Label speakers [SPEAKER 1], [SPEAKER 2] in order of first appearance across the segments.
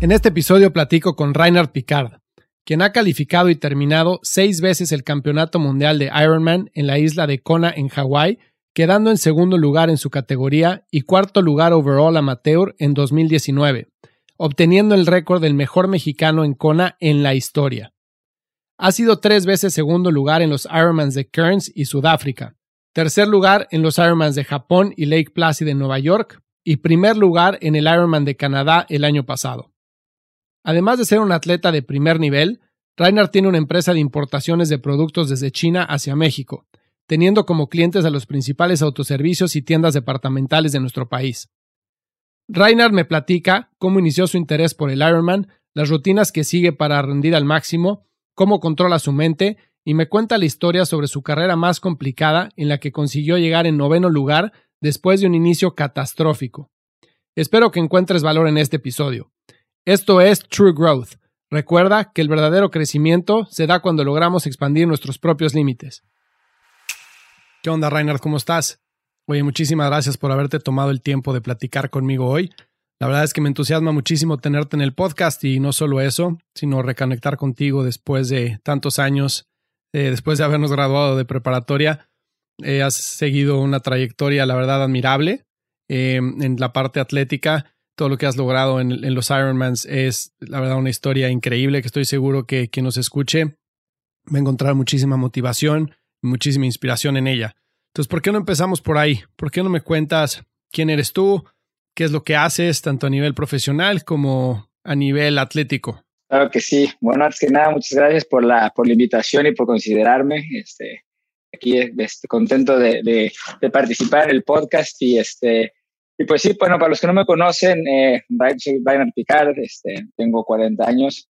[SPEAKER 1] En este episodio platico con Reinhard Picard, quien ha calificado y terminado seis veces el Campeonato Mundial de Ironman en la isla de Kona en Hawái, quedando en segundo lugar en su categoría y cuarto lugar overall amateur en 2019, obteniendo el récord del mejor mexicano en Kona en la historia. Ha sido tres veces segundo lugar en los Ironmans de Kearns y Sudáfrica, tercer lugar en los Ironmans de Japón y Lake Placid en Nueva York, y primer lugar en el Ironman de Canadá el año pasado. Además de ser un atleta de primer nivel, Reinhardt tiene una empresa de importaciones de productos desde China hacia México, teniendo como clientes a los principales autoservicios y tiendas departamentales de nuestro país. Reinhardt me platica cómo inició su interés por el Ironman, las rutinas que sigue para rendir al máximo, cómo controla su mente y me cuenta la historia sobre su carrera más complicada en la que consiguió llegar en noveno lugar después de un inicio catastrófico. Espero que encuentres valor en este episodio. Esto es True Growth. Recuerda que el verdadero crecimiento se da cuando logramos expandir nuestros propios límites. ¿Qué onda, Reinhard? ¿Cómo estás? Oye, muchísimas gracias por haberte tomado el tiempo de platicar conmigo hoy. La verdad es que me entusiasma muchísimo tenerte en el podcast y no solo eso, sino reconectar contigo después de tantos años, eh, después de habernos graduado de preparatoria. Eh, has seguido una trayectoria, la verdad, admirable eh, en la parte atlética todo lo que has logrado en, los Ironmans es, la verdad, una historia increíble que estoy seguro que quien nos escuche va a encontrar muchísima motivación muchísima inspiración en ella. Entonces, ¿por qué no empezamos por ahí? ¿Por qué no me cuentas quién eres tú? ¿Qué es lo que haces, tanto a nivel profesional como a nivel atlético?
[SPEAKER 2] Claro que sí. Bueno, antes que nada, muchas gracias por la, por la invitación y por considerarme. Este, aquí este, contento de, participar en el podcast y este, y pues sí, bueno, para los que no me conocen, eh, soy Brian Picard, este, tengo 40 años,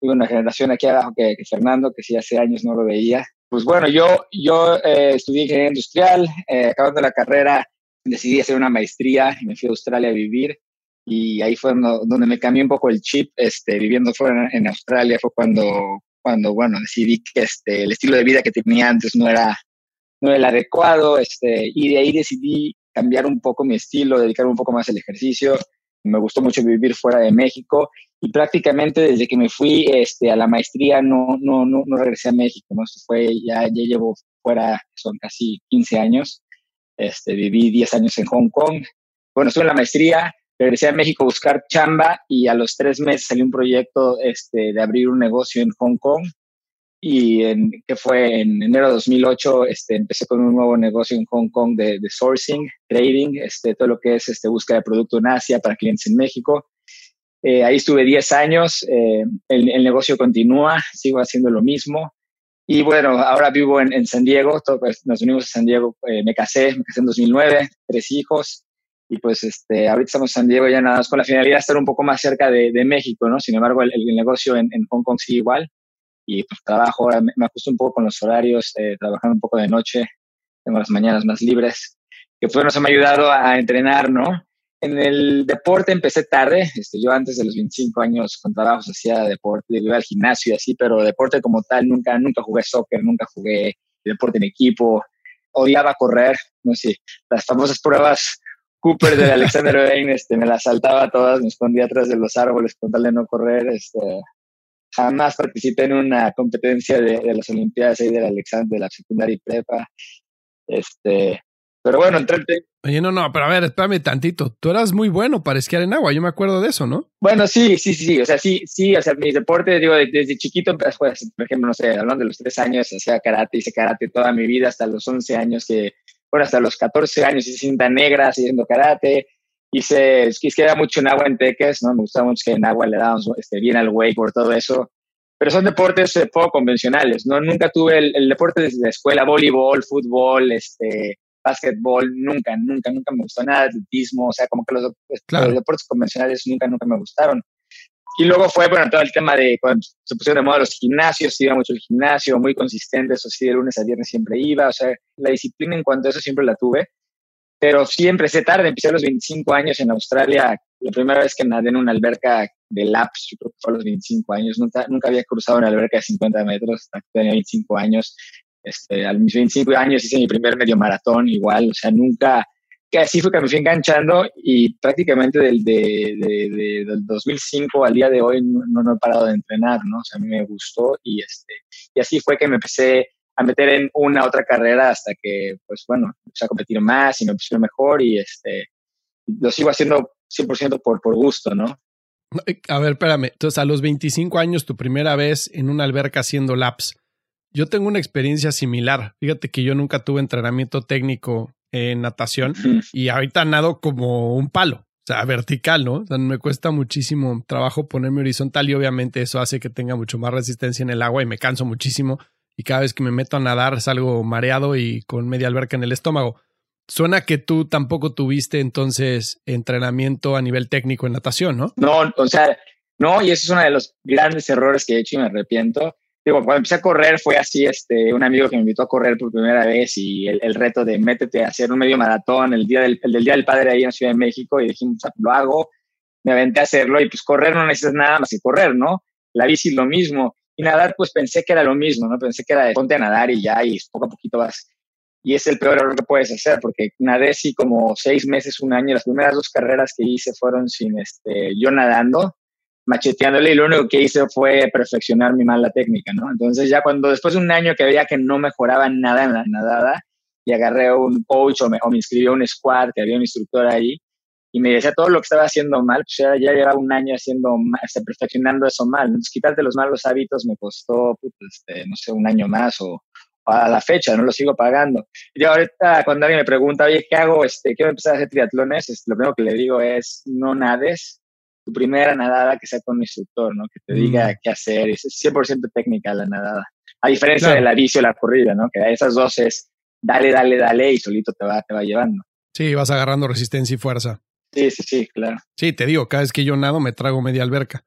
[SPEAKER 2] tuve una generación aquí abajo que, Fernando, que sí hace años no lo veía. Pues bueno, yo, yo eh, estudié ingeniería industrial, eh, acabando la carrera decidí hacer una maestría y me fui a Australia a vivir y ahí fue donde me cambié un poco el chip, este, viviendo fuera en Australia fue cuando, cuando bueno, decidí que este, el estilo de vida que tenía antes no era, no era el adecuado este, y de ahí decidí cambiar un poco mi estilo, dedicar un poco más al ejercicio. Me gustó mucho vivir fuera de México y prácticamente desde que me fui este, a la maestría no, no, no, regresé a México. ¿no? Esto fue, ya, ya llevo fuera, son casi 15 años. Este, viví 10 años en Hong Kong. Bueno, estuve en la maestría, regresé a México a buscar chamba y a los tres meses salió un proyecto este, de abrir un negocio en Hong Kong y en, que fue en enero de 2008 este, empecé con un nuevo negocio en Hong Kong de, de, sourcing, trading, este, todo lo que es este, búsqueda de producto en Asia para clientes en México. Eh, ahí estuve 10 años, eh, el, el, negocio continúa, sigo haciendo lo mismo. Y bueno, ahora vivo en, en San Diego, todo, pues, nos unimos a San Diego, eh, me casé, me casé en 2009, tres hijos, y pues este, ahorita estamos en San Diego ya nada más con la finalidad de estar un poco más cerca de, de México, ¿no? Sin embargo, el, el negocio en, en Hong Kong sigue igual y pues trabajo, ahora me, ajusto un poco con los horarios, eh, un poco de noche, tengo las mañanas más libres, que pues bueno, se me ha ayudado a entrenar, ¿no? En el deporte empecé tarde, este, yo antes de los 25 años con trabajos hacía deporte, iba al gimnasio y así, pero deporte como tal, nunca, nunca jugué soccer, nunca jugué deporte en equipo, odiaba correr, no sé, las famosas pruebas Cooper de Alexander Bain, este, me las saltaba todas, me escondía atrás de los árboles con tal de no correr, este, jamás participé en una competencia de, de las Olimpiadas ahí del Alexander, de la secundaria y prepa. Este, pero bueno, entré.
[SPEAKER 1] Oye, no, no, pero a ver, espérame tantito. Tú eras muy bueno para esquiar en agua, yo me acuerdo de eso, ¿no?
[SPEAKER 2] Bueno, sí, sí, sí, o sea, sí, sí, o sea, mis deportes, digo, desde chiquito, pues, pues, por ejemplo, no sé, hablando de los tres años, hacía karate, hice karate toda mi vida, hasta los 11 años que, bueno, hasta los 14 años hice cinta negra haciendo karate, hice, es que era mucho en agua en Teques, ¿no? Me gustaba mucho que en agua le dábamos este, bien al wake por todo eso. Pero son deportes eh, poco convencionales, ¿no? Nunca tuve el, deporte desde la escuela, voleibol, fútbol, este, básquetbol, nunca, nunca, nunca me gustó nada, atletismo, o sea, como que los, los deportes convencionales nunca, nunca me gustaron. Y luego fue, bueno, todo el tema de cuando se pusieron de moda los gimnasios, iba mucho el gimnasio, muy consistente, eso sí, de lunes a viernes siempre iba, o sea, la disciplina en cuanto a eso siempre la tuve, pero sí empecé tarde, empecé a los 25 años en Australia, la primera vez que nadé en una alberca de laps, yo creo que fue a los 25 años, nunca, nunca había cruzado una alberca de 50 metros, hasta que tenía 25 años, este, a mis 25 años hice mi primer medio maratón igual, o sea, nunca, que así fue que me fui enganchando y prácticamente del, de, del 2005 al día de hoy no, no, he parado de entrenar, ¿no? O sea, a mí me gustó y, este, y así fue que me empecé a meter en una otra carrera hasta que, pues bueno, empecé a competir más y me puse mejor y este, lo sigo haciendo 100% por, por gusto, ¿no?
[SPEAKER 1] Eh, a ver, espérame. Entonces, a los 25 años, tu primera vez en una alberca haciendo laps. Yo tengo una experiencia similar. Fíjate que yo nunca tuve entrenamiento técnico en natación y ahorita nado como un palo, o sea, vertical, ¿no? O sea, me cuesta muchísimo trabajo ponerme horizontal y obviamente eso hace que tenga mucho más resistencia en el agua y me canso muchísimo y cada vez que me meto a nadar salgo mareado y con media alberca en el estómago. Suena que tú tampoco tuviste entonces entrenamiento a nivel técnico en natación, ¿no?
[SPEAKER 2] No, o sea, no, y ese es uno de los grandes errores que he hecho y me arrepiento digo, cuando empecé a correr fue así, este, un amigo que me invitó a correr por primera vez y el, reto de métete a hacer un medio maratón el día del, el Día del Padre ahí en Ciudad de México y dijimos, lo hago, me aventé a hacerlo y pues correr no necesitas nada más que correr, ¿no? La bici lo mismo y nadar pues pensé que era lo mismo, ¿no? Pensé que era de ponte a nadar y ya y poco a poquito vas. Y es el peor error que puedes hacer porque nadé sí como seis meses, un año, las primeras dos carreras que hice fueron sin este, yo nadando macheteándole y lo único que hice fue perfeccionar mi mala técnica, ¿no? Entonces ya cuando después de un año que veía que no mejoraba nada en la nadada y agarré un coach o me, o me inscribí a un squad, que había un instructor ahí, y me decía todo lo que estaba haciendo mal, pues ya, ya llevaba un año haciendo, este, perfeccionando eso mal. Entonces quitarte los malos hábitos me costó, pues, este, no sé, un año más o, a la fecha, no lo sigo pagando. Y ahorita cuando alguien me pregunta, oye, ¿qué hago? Este, quiero empezar a hacer triatlones, este, lo primero que le digo es, no nades, tu primera nadada que sea con un instructor, ¿no? Que te diga mm. qué hacer. Es 100% técnica la nadada. A diferencia de la bici o la corrida, ¿no? Que a esas dos es dale, dale, dale y solito te va, te va llevando.
[SPEAKER 1] Sí, vas agarrando resistencia y fuerza.
[SPEAKER 2] Sí, sí, sí, claro.
[SPEAKER 1] Sí, te digo, cada vez que yo nado me trago media alberca.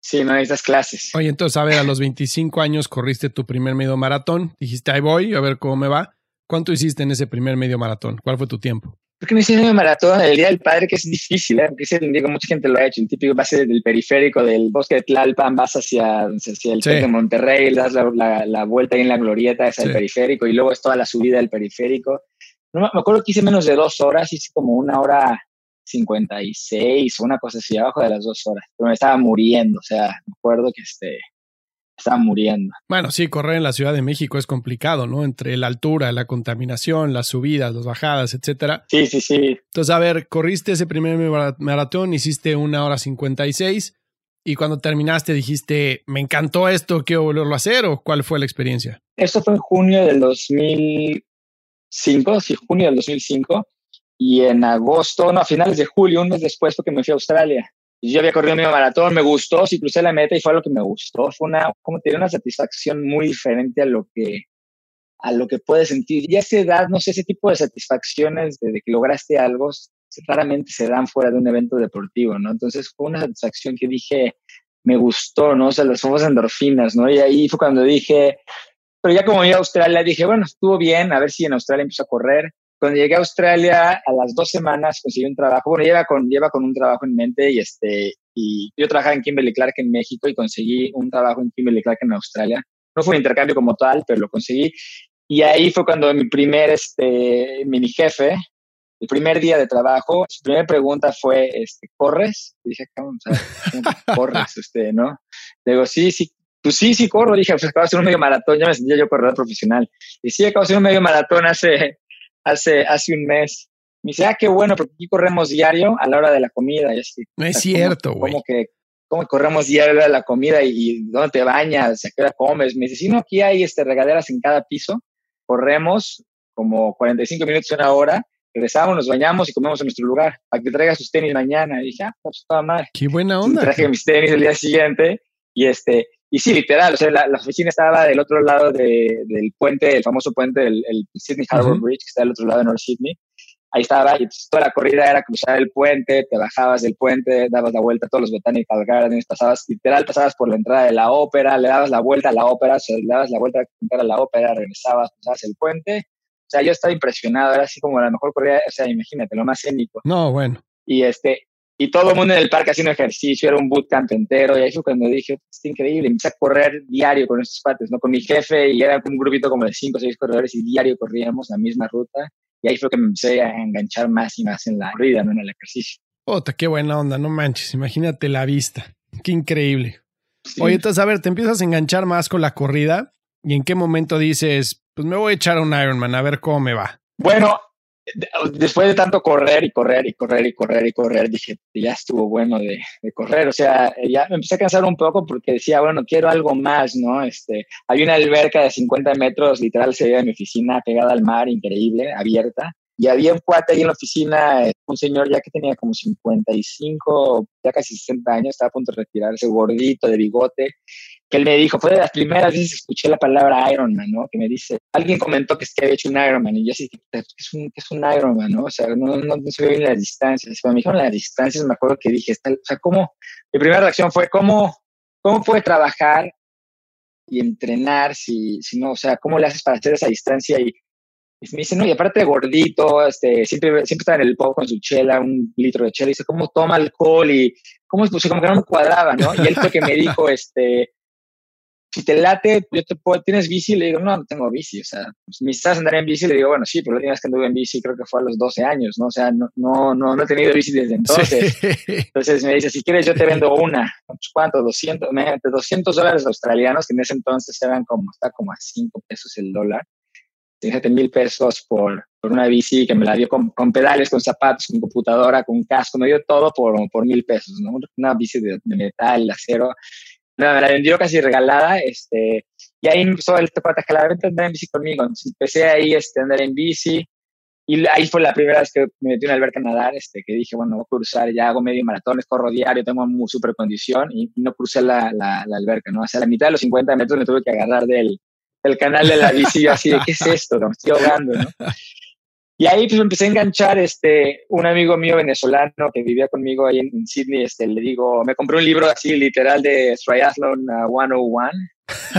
[SPEAKER 2] Sí, no esas clases.
[SPEAKER 1] Oye, entonces, a ver, a los 25 años corriste tu primer medio maratón. Dijiste, ahí voy, a ver cómo me va. ¿Cuánto hiciste en ese primer medio maratón? ¿Cuál fue tu tiempo?
[SPEAKER 2] porque no hice medio maratón el Día del Padre, que es difícil, ¿eh? porque ese día mucha gente lo ha hecho. El típico base del periférico del bosque de Tlalpan, vas hacia, hacia el de Monterrey, das la, la, vuelta ahí en la glorieta, es el periférico, y luego es toda la subida del periférico. No, me acuerdo que hice menos de dos horas, hice como una hora 56 o una cosa así, abajo de las dos horas, pero me estaba muriendo, o sea, me acuerdo que este, están muriendo.
[SPEAKER 1] Bueno, sí, correr en la Ciudad de México es complicado, ¿no? Entre la altura, la contaminación, las subidas, las bajadas, etcétera.
[SPEAKER 2] Sí, sí, sí.
[SPEAKER 1] Entonces, a ver, corriste ese primer maratón, hiciste una hora cincuenta y seis, y cuando terminaste dijiste, me encantó esto, quiero volverlo a hacer, o cuál fue la experiencia?
[SPEAKER 2] Esto fue en junio del 2005, sí, junio del 2005, y en agosto, no, a finales de julio, un mes después, fue que me fui a Australia yo había corrido mi maratón, me gustó, sí crucé la meta y fue lo que me gustó. Fue una, como tiene una satisfacción muy diferente a lo que, a lo que puedes sentir. Y a esa edad, no sé, ese tipo de satisfacciones de, que lograste algo, raramente se dan fuera de un evento deportivo, ¿no? Entonces fue una satisfacción que dije, me gustó, ¿no? O sea, las famosas endorfinas, ¿no? Y ahí fue cuando dije, pero ya como iba a Australia, dije, bueno, estuvo bien, a ver si en Australia empiezo a correr. Cuando llegué a Australia, a las dos semanas conseguí un trabajo. Bueno, lleva con, lleva con un trabajo en mente y, este, y yo trabajaba en Kimberly Clark en México y conseguí un trabajo en Kimberly Clark en Australia. No fue un intercambio como tal, pero lo conseguí. Y ahí fue cuando mi primer este, mini jefe, el primer día de trabajo, su primera pregunta fue, este, ¿corres? Y dije, ¿cómo, corres? Este, ¿no? Le digo, sí, sí, pues sí, sí corro. Dije, pues acabo de hacer un medio maratón, ya me sentía yo corredor profesional. Y sí, acabo de hacer un medio maratón hace, hace, hace un mes. Me dice, ah, qué bueno, porque aquí corremos diario a la hora de la comida. Y así,
[SPEAKER 1] no es cierto, güey.
[SPEAKER 2] Como que, ¿cómo corremos diario a la hora de la comida y, dónde te bañas? ¿A qué hora comes? Me dice, sí, no, aquí hay este, regaderas en cada piso. Corremos como 45 minutos, una hora regresamos, nos bañamos y comemos en nuestro lugar, para que traiga sus tenis mañana. Y dije, ah, pues toda madre.
[SPEAKER 1] Qué buena onda.
[SPEAKER 2] traje mis tenis el día siguiente y este, y sí, literal, o sea, la, oficina estaba del otro lado de, del puente, el famoso puente, del el Sydney Harbour Bridge, que está del otro lado de North Sydney. Ahí estaba, y toda la corrida era cruzar el puente, te bajabas del puente, dabas la vuelta a todos los Botanical Gardens, pasabas, literal, pasabas por la entrada de la ópera, le dabas la vuelta a la ópera, o sea, le dabas la vuelta a la ópera, regresabas, pasabas el puente. O sea, yo estaba impresionado, era así como la mejor corrida, o sea, imagínate, lo más cénico.
[SPEAKER 1] No, bueno.
[SPEAKER 2] Y este, y todo el mundo en el parque haciendo ejercicio, era un bootcamp entero, y ahí fue cuando dije, es increíble, empecé a correr diario con estos cuates, ¿no? Con mi jefe, y era un grupito como de cinco o seis corredores, y diario corríamos la misma ruta, y ahí fue que me empecé a enganchar más y más en la corrida, ¿no? En el ejercicio.
[SPEAKER 1] Ota, qué buena onda, no manches, imagínate la vista, qué increíble. Oye, entonces, a ver, te empiezas a enganchar más con la corrida, y en qué momento dices, pues me voy a echar un Ironman, a ver cómo me va.
[SPEAKER 2] Bueno, después de tanto correr y correr y correr y correr y correr, dije, ya estuvo bueno de, correr. O sea, ya me empecé a cansar un poco porque decía, bueno, quiero algo más, ¿no? Este, hay una alberca de 50 metros, literal, se veía de mi oficina pegada al mar, increíble, abierta. Y había un cuate ahí en la oficina, un señor ya que tenía como 55, ya casi 60 años, estaba a punto de retirarse, gordito, de bigote, que él me dijo, fue de las primeras veces que escuché la palabra Ironman, ¿no? Que me dice, alguien comentó que, es que había hecho un Ironman, y yo así, ¿qué es un, es un Ironman, no? O sea, no, no, no se ve bien las distancias. Cuando me dijeron las distancias, me acuerdo que dije, o sea, ¿cómo? Mi primera reacción fue, ¿cómo, cómo puede trabajar y entrenar si, si no, o sea, ¿cómo le haces para hacer esa distancia? Y, me dice, no, y aparte gordito, este, siempre, siempre está en el pub con su chela, un litro de chela, y dice, ¿cómo toma alcohol? Y cómo, pues, como que no me cuadraba, ¿no? Y él fue que me dijo, este, si te late, yo te puedo, ¿tienes bici? Le digo, no, no tengo bici. O sea, pues, me estás andar en bici, le digo, bueno, sí, pero la última vez que anduve en bici creo que fue a los 12 años, ¿no? O sea, no, no, no, no he tenido bici desde entonces. Entonces me dice, si quieres yo te vendo una. ¿Cuánto? 200, 200 dólares australianos, que en ese entonces eran como, está como a 5 pesos el dólar. Fíjate, mil pesos por, por una bici que me la dio con, con, pedales, con zapatos, con computadora, con casco, me dio todo por, por mil pesos, ¿no? Una bici de, de metal, acero me la vendió casi regalada, este, y ahí empezó el para a jalar, vente a andar en bici conmigo. Entonces empecé ahí este, a andar en bici, y ahí fue la primera vez que me metí en una alberca a nadar, este, que dije, bueno, voy a cruzar, ya hago medio maratón, corro diario, tengo muy super condición, y no crucé la, la, la, alberca, ¿no? Hacia la mitad de los 50 metros me tuve que agarrar del, del canal de la bici, yo así de, ¿qué es esto? Me estoy ahogando, ¿no? Y ahí pues empecé a enganchar, este, un amigo mío venezolano que vivía conmigo ahí en, Sydney, este, le digo, me compré un libro así literal de Triathlon 101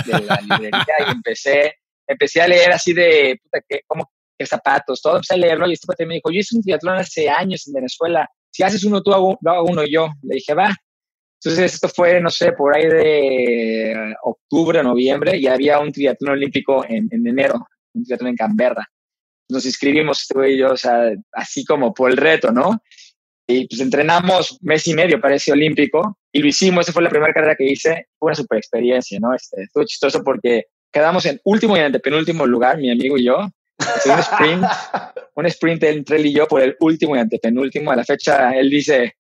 [SPEAKER 2] de la librería y empecé, empecé a leer así de, puta, que, como, qué zapatos, todo, empecé a leerlo y este me dijo, yo hice un triatlón hace años en Venezuela, si haces uno tú, hago, hago uno yo. Le dije, va. Entonces esto fue, no sé, por ahí de octubre, noviembre, y había un triatlón olímpico en, en enero, un triatlón en Canberra nos inscribimos este güey y yo, o sea, así como por el reto, ¿no? Y pues entrenamos mes y medio para ese olímpico y lo hicimos, esa fue la primera carrera que hice, fue una super experiencia, ¿no? Este, estuvo chistoso porque quedamos en último y antepenúltimo lugar, mi amigo y yo, un sprint, un sprint entre él y yo por el último y antepenúltimo, a la fecha él dice,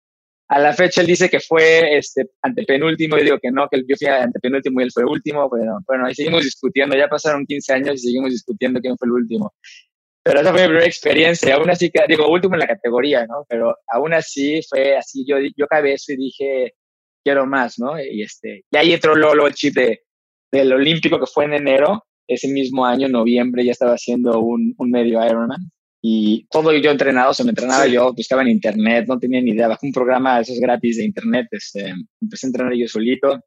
[SPEAKER 2] a la fecha él dice que fue este antepenúltimo, y digo que no, que yo fui antepenúltimo y él fue último, pero bueno, ahí seguimos discutiendo, ya pasaron 15 años y seguimos discutiendo quién fue el último. Pero esa fue mi primera experiencia, aún así, digo, último en la categoría, ¿no? Pero aún así fue así, yo, yo acabé eso y dije, quiero más, ¿no? Y, este, y ahí entró luego el chip de, del Olímpico que fue en enero, ese mismo año, noviembre, ya estaba haciendo un, un medio Ironman. Y todo yo entrenado, se me entrenaba yo, buscaba en internet, no tenía ni idea, bajé un programa esos gratis de internet, este, empecé a entrenar yo solito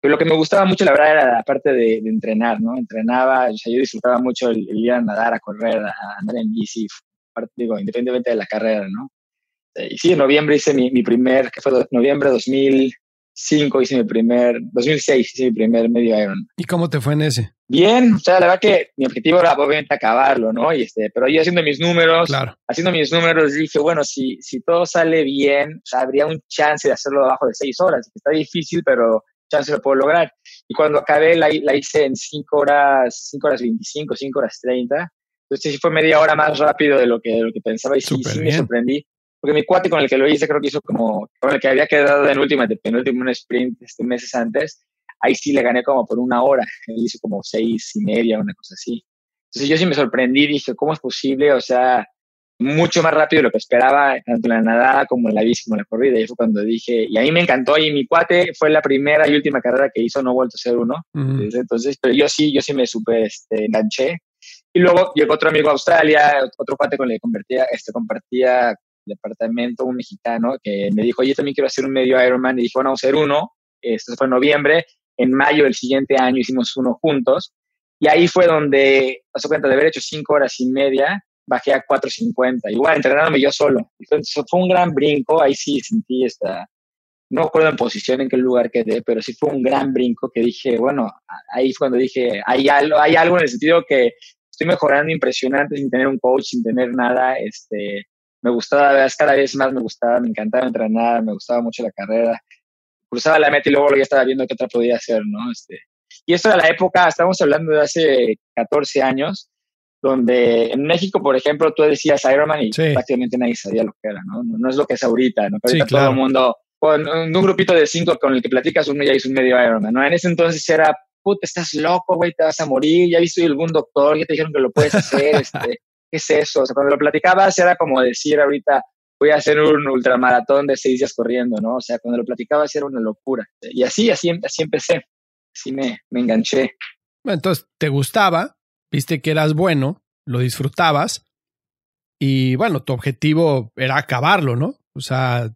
[SPEAKER 2] pero lo que me gustaba mucho, la verdad, era la parte de, entrenar, ¿no? Entrenaba, o sea, yo disfrutaba mucho el, ir a nadar, a correr, a andar en bici, digo, independientemente de la carrera, ¿no? Y sí, en noviembre hice mi, mi primer, que fue noviembre de 2005, hice mi primer, 2006 hice mi primer medio Iron.
[SPEAKER 1] ¿Y cómo te fue en ese?
[SPEAKER 2] Bien, o sea, la verdad que mi objetivo era obviamente acabarlo, ¿no? Y este, pero yo haciendo mis números, claro. haciendo mis números dije, bueno, si, si todo sale bien, o sea, habría un chance de hacerlo abajo de seis horas. Está difícil, pero chance lo puedo lograr. Y cuando acabé la, la hice en 5 horas, 5 horas 25, 5 horas 30. Entonces sí fue media hora más rápido de lo que, de lo que pensaba y sí, sí me sorprendí. Porque mi cuate con el que lo hice creo que hizo como, con el que había quedado en última, de penúltimo un sprint este, meses antes, ahí sí le gané como por una hora. Él hizo como seis y media, una cosa así. Entonces yo sí me sorprendí, dije, ¿cómo es posible? O sea, mucho más rápido de lo que esperaba, tanto en la nadada como en la bici, como en la corrida. Y fue cuando dije, y a mí me encantó. Y mi cuate fue la primera y última carrera que hizo, no vuelto a ser uno. entonces, pero yo sí, yo sí me super este, enganché. Y luego llegó otro amigo a Australia, otro cuate con el que convertía, este, compartía departamento, un mexicano, que me dijo, yo también quiero hacer un medio Ironman. Y dijo, bueno, vamos a hacer uno. Esto fue en noviembre. En mayo del siguiente año hicimos uno juntos. Y ahí fue donde, pasó cuenta de haber hecho cinco horas y media, bajé a 4.50, igual entrenándome yo solo. Entonces fue un gran brinco, ahí sí sentí esta, no recuerdo en posición en qué lugar quedé, pero sí fue un gran brinco que dije, bueno, ahí fue cuando dije, hay algo, hay algo en el sentido que estoy mejorando impresionante sin tener un coach, sin tener nada, este, me gustaba, cada vez más me gustaba, me encantaba entrenar, me gustaba mucho la carrera, cruzaba la meta y luego ya estaba viendo qué otra podía hacer, ¿no? Este, y esto era la época, estamos hablando de hace 14 años, donde en México, por ejemplo, tú decías Ironman y prácticamente nadie sabía lo que era, ¿no? No, es lo que es ahorita, ¿no? Ahorita todo el mundo, con un grupito de cinco con el que platicas, uno ya hizo un medio Ironman, ¿no? En ese entonces era, puta, estás loco, güey, te vas a morir, ya viste algún doctor, ya te dijeron que lo puedes hacer, este, ¿qué es eso? O sea, cuando lo platicabas era como decir ahorita, voy a hacer un ultramaratón de seis días corriendo, ¿no? O sea, cuando lo platicabas era una locura. Y así, así, así empecé, así me, me enganché.
[SPEAKER 1] Entonces, ¿te gustaba? Viste que eras bueno, lo disfrutabas y bueno, tu objetivo era acabarlo, ¿no? O sea,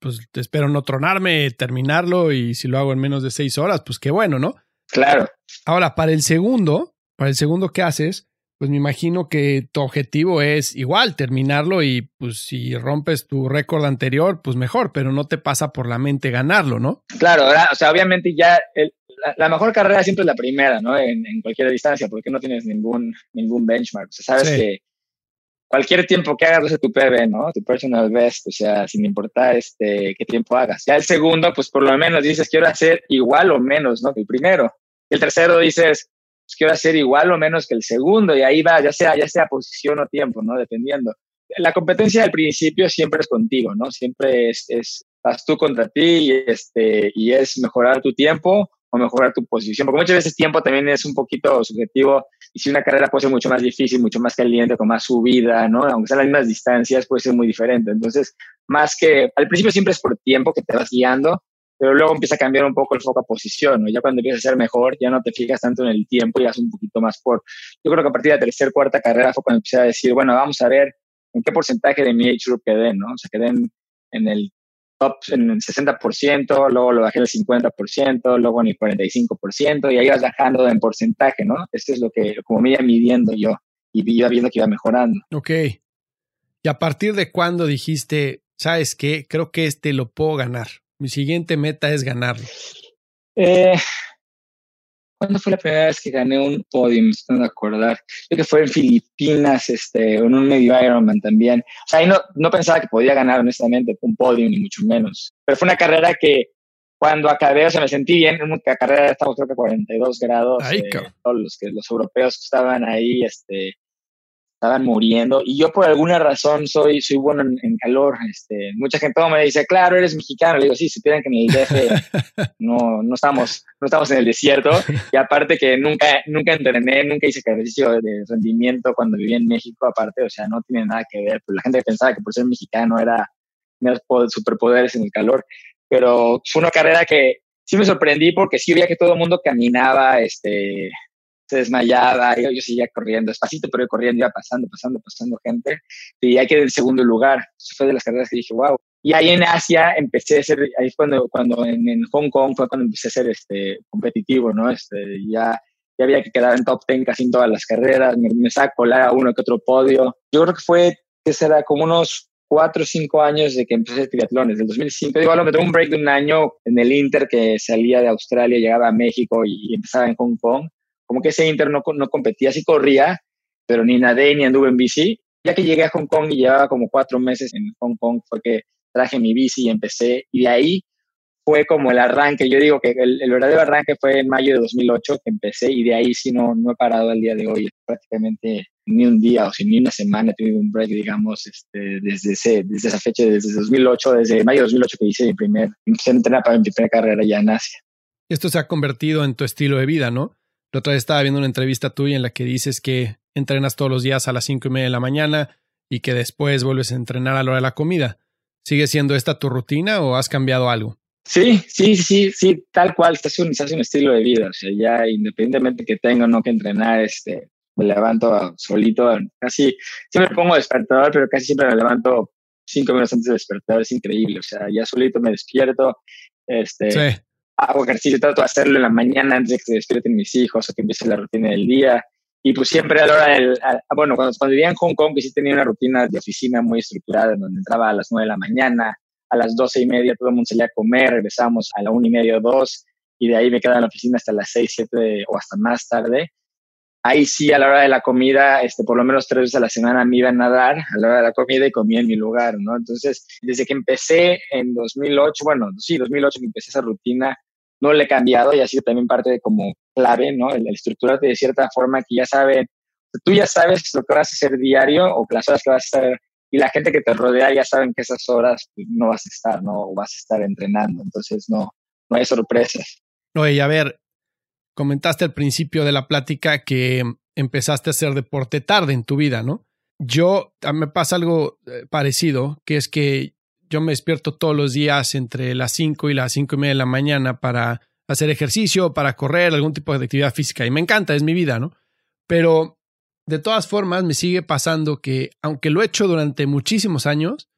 [SPEAKER 1] pues espero no tronarme, terminarlo y si lo hago en menos de seis horas, pues qué bueno, ¿no?
[SPEAKER 2] Claro.
[SPEAKER 1] Ahora, para el segundo, para el segundo que haces, pues me imagino que tu objetivo es igual, terminarlo y pues si rompes tu récord anterior, pues mejor, pero no te pasa por la mente ganarlo, ¿no?
[SPEAKER 2] Claro, o sea, obviamente ya el, la, mejor carrera siempre es la primera, ¿no? En, cualquier distancia, porque no tienes ningún, ningún benchmark. O sea, sabes que cualquier tiempo que hagas es tu PB, ¿no? Tu personal best, o sea, sin importar este, qué tiempo hagas. Ya el segundo, pues por lo menos dices, quiero hacer igual o menos, ¿no? Que el primero. El tercero dices, pues, quiero hacer igual o menos que el segundo, y ahí va, ya sea, ya sea posición o tiempo, ¿no? Dependiendo. La competencia del principio siempre es contigo, ¿no? Siempre es, es vas tú contra ti y, este, y es mejorar tu tiempo o mejorar tu posición, porque muchas veces tiempo también es un poquito subjetivo y si una carrera puede ser mucho más difícil, mucho más caliente, con más subida, ¿no? Aunque sean las mismas distancias, puede ser muy diferente. Entonces, más que al principio siempre es por tiempo que te vas guiando, pero luego empieza a cambiar un poco el foco a posición, ¿no? Ya cuando empiezas a ser mejor, ya no te fijas tanto en el tiempo y vas un poquito más por... Yo creo que a partir de la tercera, cuarta carrera fue cuando empecé a decir, bueno, vamos a ver en qué porcentaje de mi age group quedé, ¿no? O sea, quedé en el top en el 60%, luego lo bajé al 50%, luego en el 45%, y ahí vas bajando en porcentaje, ¿no? Esto es lo que, como me iba midiendo yo, y iba viendo que iba mejorando.
[SPEAKER 1] Ok. ¿Y a partir de cuándo dijiste, sabes qué, creo que este lo puedo ganar? Mi siguiente meta es ganarlo.
[SPEAKER 2] Eh, ¿Cuándo fue la primera vez que gané un podium? Estoy de acordar. Creo que fue en Filipinas, este, en un medio Ironman también. O sea, ahí no, no pensaba que podía ganar, honestamente, un podium, ni mucho menos. Pero fue una carrera que cuando acabé, o sea, me sentí bien. En una carrera estamos creo que 42 grados.
[SPEAKER 1] Ay,
[SPEAKER 2] eh, todos los, que, los europeos que estaban ahí, este, estaban muriendo y yo por alguna razón soy, soy bueno en, calor. Este, mucha gente me dice, claro, eres mexicano. Le digo, sí, supieran que en el DF no, no, estamos, no estamos en el desierto y aparte que nunca, nunca entrené, nunca hice ejercicio de rendimiento cuando viví en México, aparte, o sea, no tiene nada que ver. Pero la gente pensaba que por ser mexicano era superpoderes en el calor, pero fue una carrera que sí me sorprendí porque sí veía que todo el mundo caminaba, este, se desmayaba, yo, yo seguía corriendo, despacito, pero yo corriendo, iba pasando, pasando, pasando gente, y hay que en segundo lugar. Eso fue de las carreras que dije, wow. Y ahí en Asia empecé a ser, ahí cuando, cuando en, en, Hong Kong fue cuando empecé a ser este, competitivo, ¿no? Este, ya, ya había que quedar en top 10 casi en todas las carreras, me, me saco a uno que otro podio. Yo creo que fue, que será como unos cuatro o cinco años de que empecé triatlones, del 2005. Digo, me tomé un break de un año en el Inter que salía de Australia, llegaba a México y empezaba en Hong Kong como que ese Inter no, no competía, sí corría, pero ni nadé ni anduve en bici. Ya que llegué a Hong Kong y llevaba como cuatro meses en Hong Kong, fue que traje mi bici y empecé. Y de ahí fue como el arranque. Yo digo que el, verdadero arranque fue en mayo de 2008 que empecé y de ahí sí no, no he parado al día de hoy. Prácticamente ni un día o ni una semana tenido un break, digamos, este, desde, ese, desde esa fecha, desde 2008, desde mayo de 2008 que hice mi primer, empecé a entrenar para mi primera carrera ya en Asia.
[SPEAKER 1] Esto se ha convertido en tu estilo de vida, ¿no? La otra vez estaba viendo una entrevista tuya en la que dices que entrenas todos los días a las cinco y media de la mañana, y que después vuelves a entrenar a la hora de la comida. ¿Sigue siendo esta tu rutina o has cambiado algo?
[SPEAKER 2] Sí, sí, sí, sí, tal cual, se hace un, un estilo de vida, o sea, ya independientemente que tenga o no que entrenar, este, me levanto solito, casi, siempre pongo despertador, pero casi siempre me levanto cinco minutos antes de despertar, es increíble, o sea, ya solito me despierto, este, hago ejercicio, trato de hacerlo en la mañana antes de que se despierten mis hijos o que empiece la rutina del día, y pues siempre a la hora del, bueno, cuando, cuando vivía en Hong Kong, que sí tenía una rutina de oficina muy estructurada, donde entraba a las nueve de la mañana, a las doce y media todo el mundo salía a comer, regresábamos a la una y media o dos, y de ahí me quedaba en la oficina hasta las seis, siete o hasta más tarde. Ahí sí, a la hora de la comida, este, por lo menos tres veces a la semana me iba a nadar a la hora de la comida y comía en mi lugar, ¿no? Entonces, desde que empecé en 2008, bueno, sí, 2008 que empecé esa rutina, no le he cambiado y ha sido también parte de como clave, ¿no? El, estructurarte de cierta forma que ya sabe, tú ya sabes lo que vas a hacer diario o las horas que vas a estar y la gente que te rodea ya saben que esas horas pues, no vas a estar, ¿no? Vas a estar entrenando, entonces no, no hay sorpresas.
[SPEAKER 1] Oye, a ver, comentaste al principio de la plática que empezaste a hacer deporte tarde en tu vida, ¿no? Yo, me pasa algo eh, parecido, que es que yo me despierto todos los días entre las 5 y las 5 y media de la mañana para hacer ejercicio, para correr, algún tipo de actividad física. Y me encanta, es mi vida, ¿no? Pero de todas formas, me sigue pasando que, aunque lo he hecho durante muchísimos años,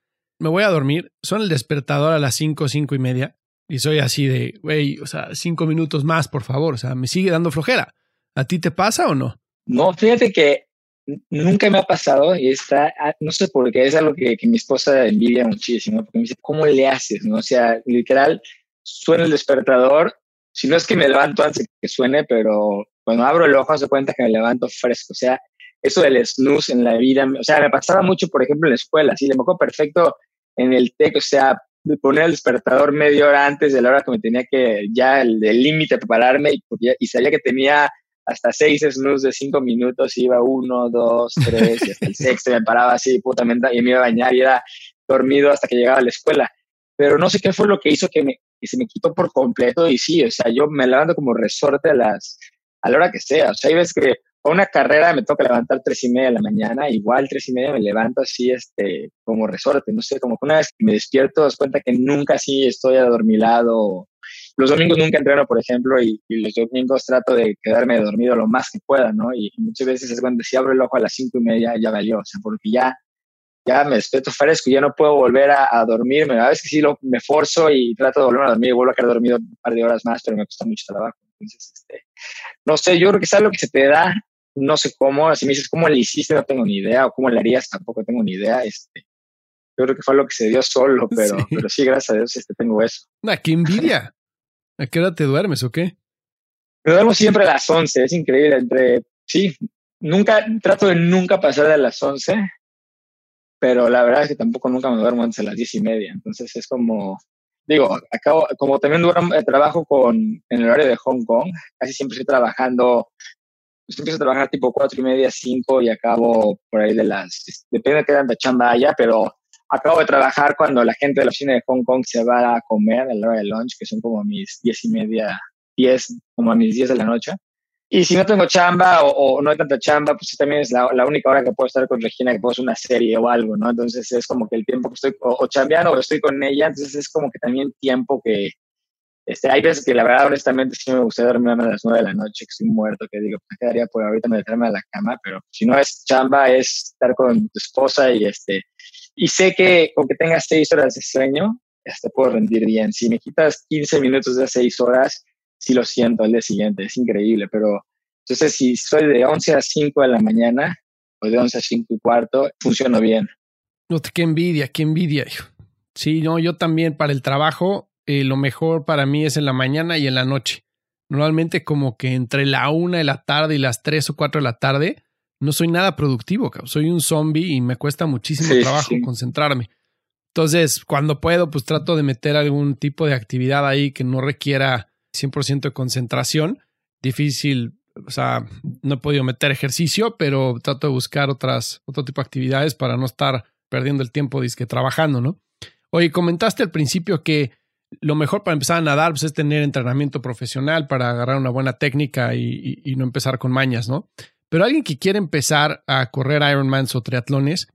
[SPEAKER 1] me voy a dormir, son el despertador a las 5, 5 y media, y soy así de, güey, o sea, 5 minutos más, por favor, o sea, me sigue dando flojera. ¿A ti te pasa o no?
[SPEAKER 2] No, fíjate que nunca me ha pasado y está, ah, no sé por qué, es algo que, mi esposa envidia muchísimo, porque me dice, ¿cómo le haces? ¿no? O sea, literal, suena el despertador, si no es que me levanto antes que suene, pero cuando abro el ojo se cuenta que me levanto fresco, o sea, eso del snooze en la vida, o sea, me pasaba mucho, por ejemplo, en la escuela, sí, le me perfecto en el TEC, o sea, poner el despertador media hora antes de la hora que me tenía que, ya el límite prepararme y, y sabía que tenía hasta seis snooze de cinco minutos, iba uno, dos, tres, y hasta el sexto me paraba así, putamente, y me iba a bañar y era dormido hasta que llegaba a la escuela. Pero no sé qué fue lo que hizo que, me, que se me quitó por completo y sí, o sea, yo me levanto como resorte a las, a la hora que sea. O sea, hay veces que a una carrera me toca levantar tres y media de la mañana, igual tres y media me levanto así, este, como resorte, no sé, como que una vez que me despierto, das cuenta que nunca así estoy adormilado los domingos nunca entreno, por ejemplo, y, los domingos trato de quedarme dormido lo más que pueda, ¿no? Y, muchas veces es cuando si abro el ojo a las cinco y media ya valió, o sea, porque ya, ya me despierto fresco, ya no puedo volver a, dormirme. A veces sí lo, me forzo y trato de volver a dormir y vuelvo a quedar dormido un par de horas más, pero me cuesta mucho trabajo. Entonces, este, no sé, yo creo que es algo que se te da, no sé cómo, si me dices cómo le hiciste, no tengo ni idea, o cómo le harías, tampoco tengo ni idea, este, yo creo que fue lo que se dio solo, pero sí, pero sí gracias a Dios, este, tengo eso.
[SPEAKER 1] ¡Ah, qué envidia! ¿A qué hora te duermes o qué?
[SPEAKER 2] Me duermo siempre a las 11, es increíble. Entre, sí, nunca, trato de nunca pasar de las 11, pero la verdad es que tampoco nunca me duermo antes de las 10 y media. Entonces es como, digo, acabo, como también duermo, eh, trabajo con, en el horario de Hong Kong, casi siempre estoy trabajando, pues empiezo a trabajar tipo 4 y media, 5 y acabo por ahí de las, depende de qué tanta chamba haya, pero acabo de trabajar cuando la gente de la oficina de Hong Kong se va a comer a la hora de lunch, que son como mis diez y media, diez, como a mis diez de la noche. Y si no tengo chamba o, no hay tanta chamba, pues también es la, la, única hora que puedo estar con Regina, que puedo hacer una serie o algo, ¿no? Entonces es como que el tiempo que estoy o, chambeando o estoy con ella, entonces es como que también tiempo que, este, hay veces que la verdad, honestamente, sí me gustaría dormir a las nueve de la noche, que estoy muerto, que digo, me quedaría por ahorita meterme a la cama, pero si no es chamba, es estar con tu esposa y este, y sé que con que tengas seis horas de sueño, te puedo rendir bien. Si me quitas 15 minutos de seis horas, sí lo siento al día siguiente, es increíble, pero entonces si soy de 11 a 5 de la mañana o de 11 a 5 y cuarto, funciona bien.
[SPEAKER 1] No, qué envidia, qué envidia. Sí, no, yo también para el trabajo, eh, lo mejor para mí es en la mañana y en la noche. Normalmente como que entre la una de la tarde y las 3 o 4 de la tarde, no soy nada productivo, soy un zombie y me cuesta muchísimo trabajo concentrarme. Entonces, cuando puedo, pues trato de meter algún tipo de actividad ahí que no requiera 100% de concentración. Difícil, o sea, no he podido meter ejercicio, pero trato de buscar otras, otro tipo de actividades para no estar perdiendo el tiempo disque trabajando, ¿no? Oye, comentaste al principio que lo mejor para empezar a nadar pues, es tener entrenamiento profesional para agarrar una buena técnica y no empezar con mañas, ¿no? Pero alguien que quiere empezar a correr Ironmans o triatlones,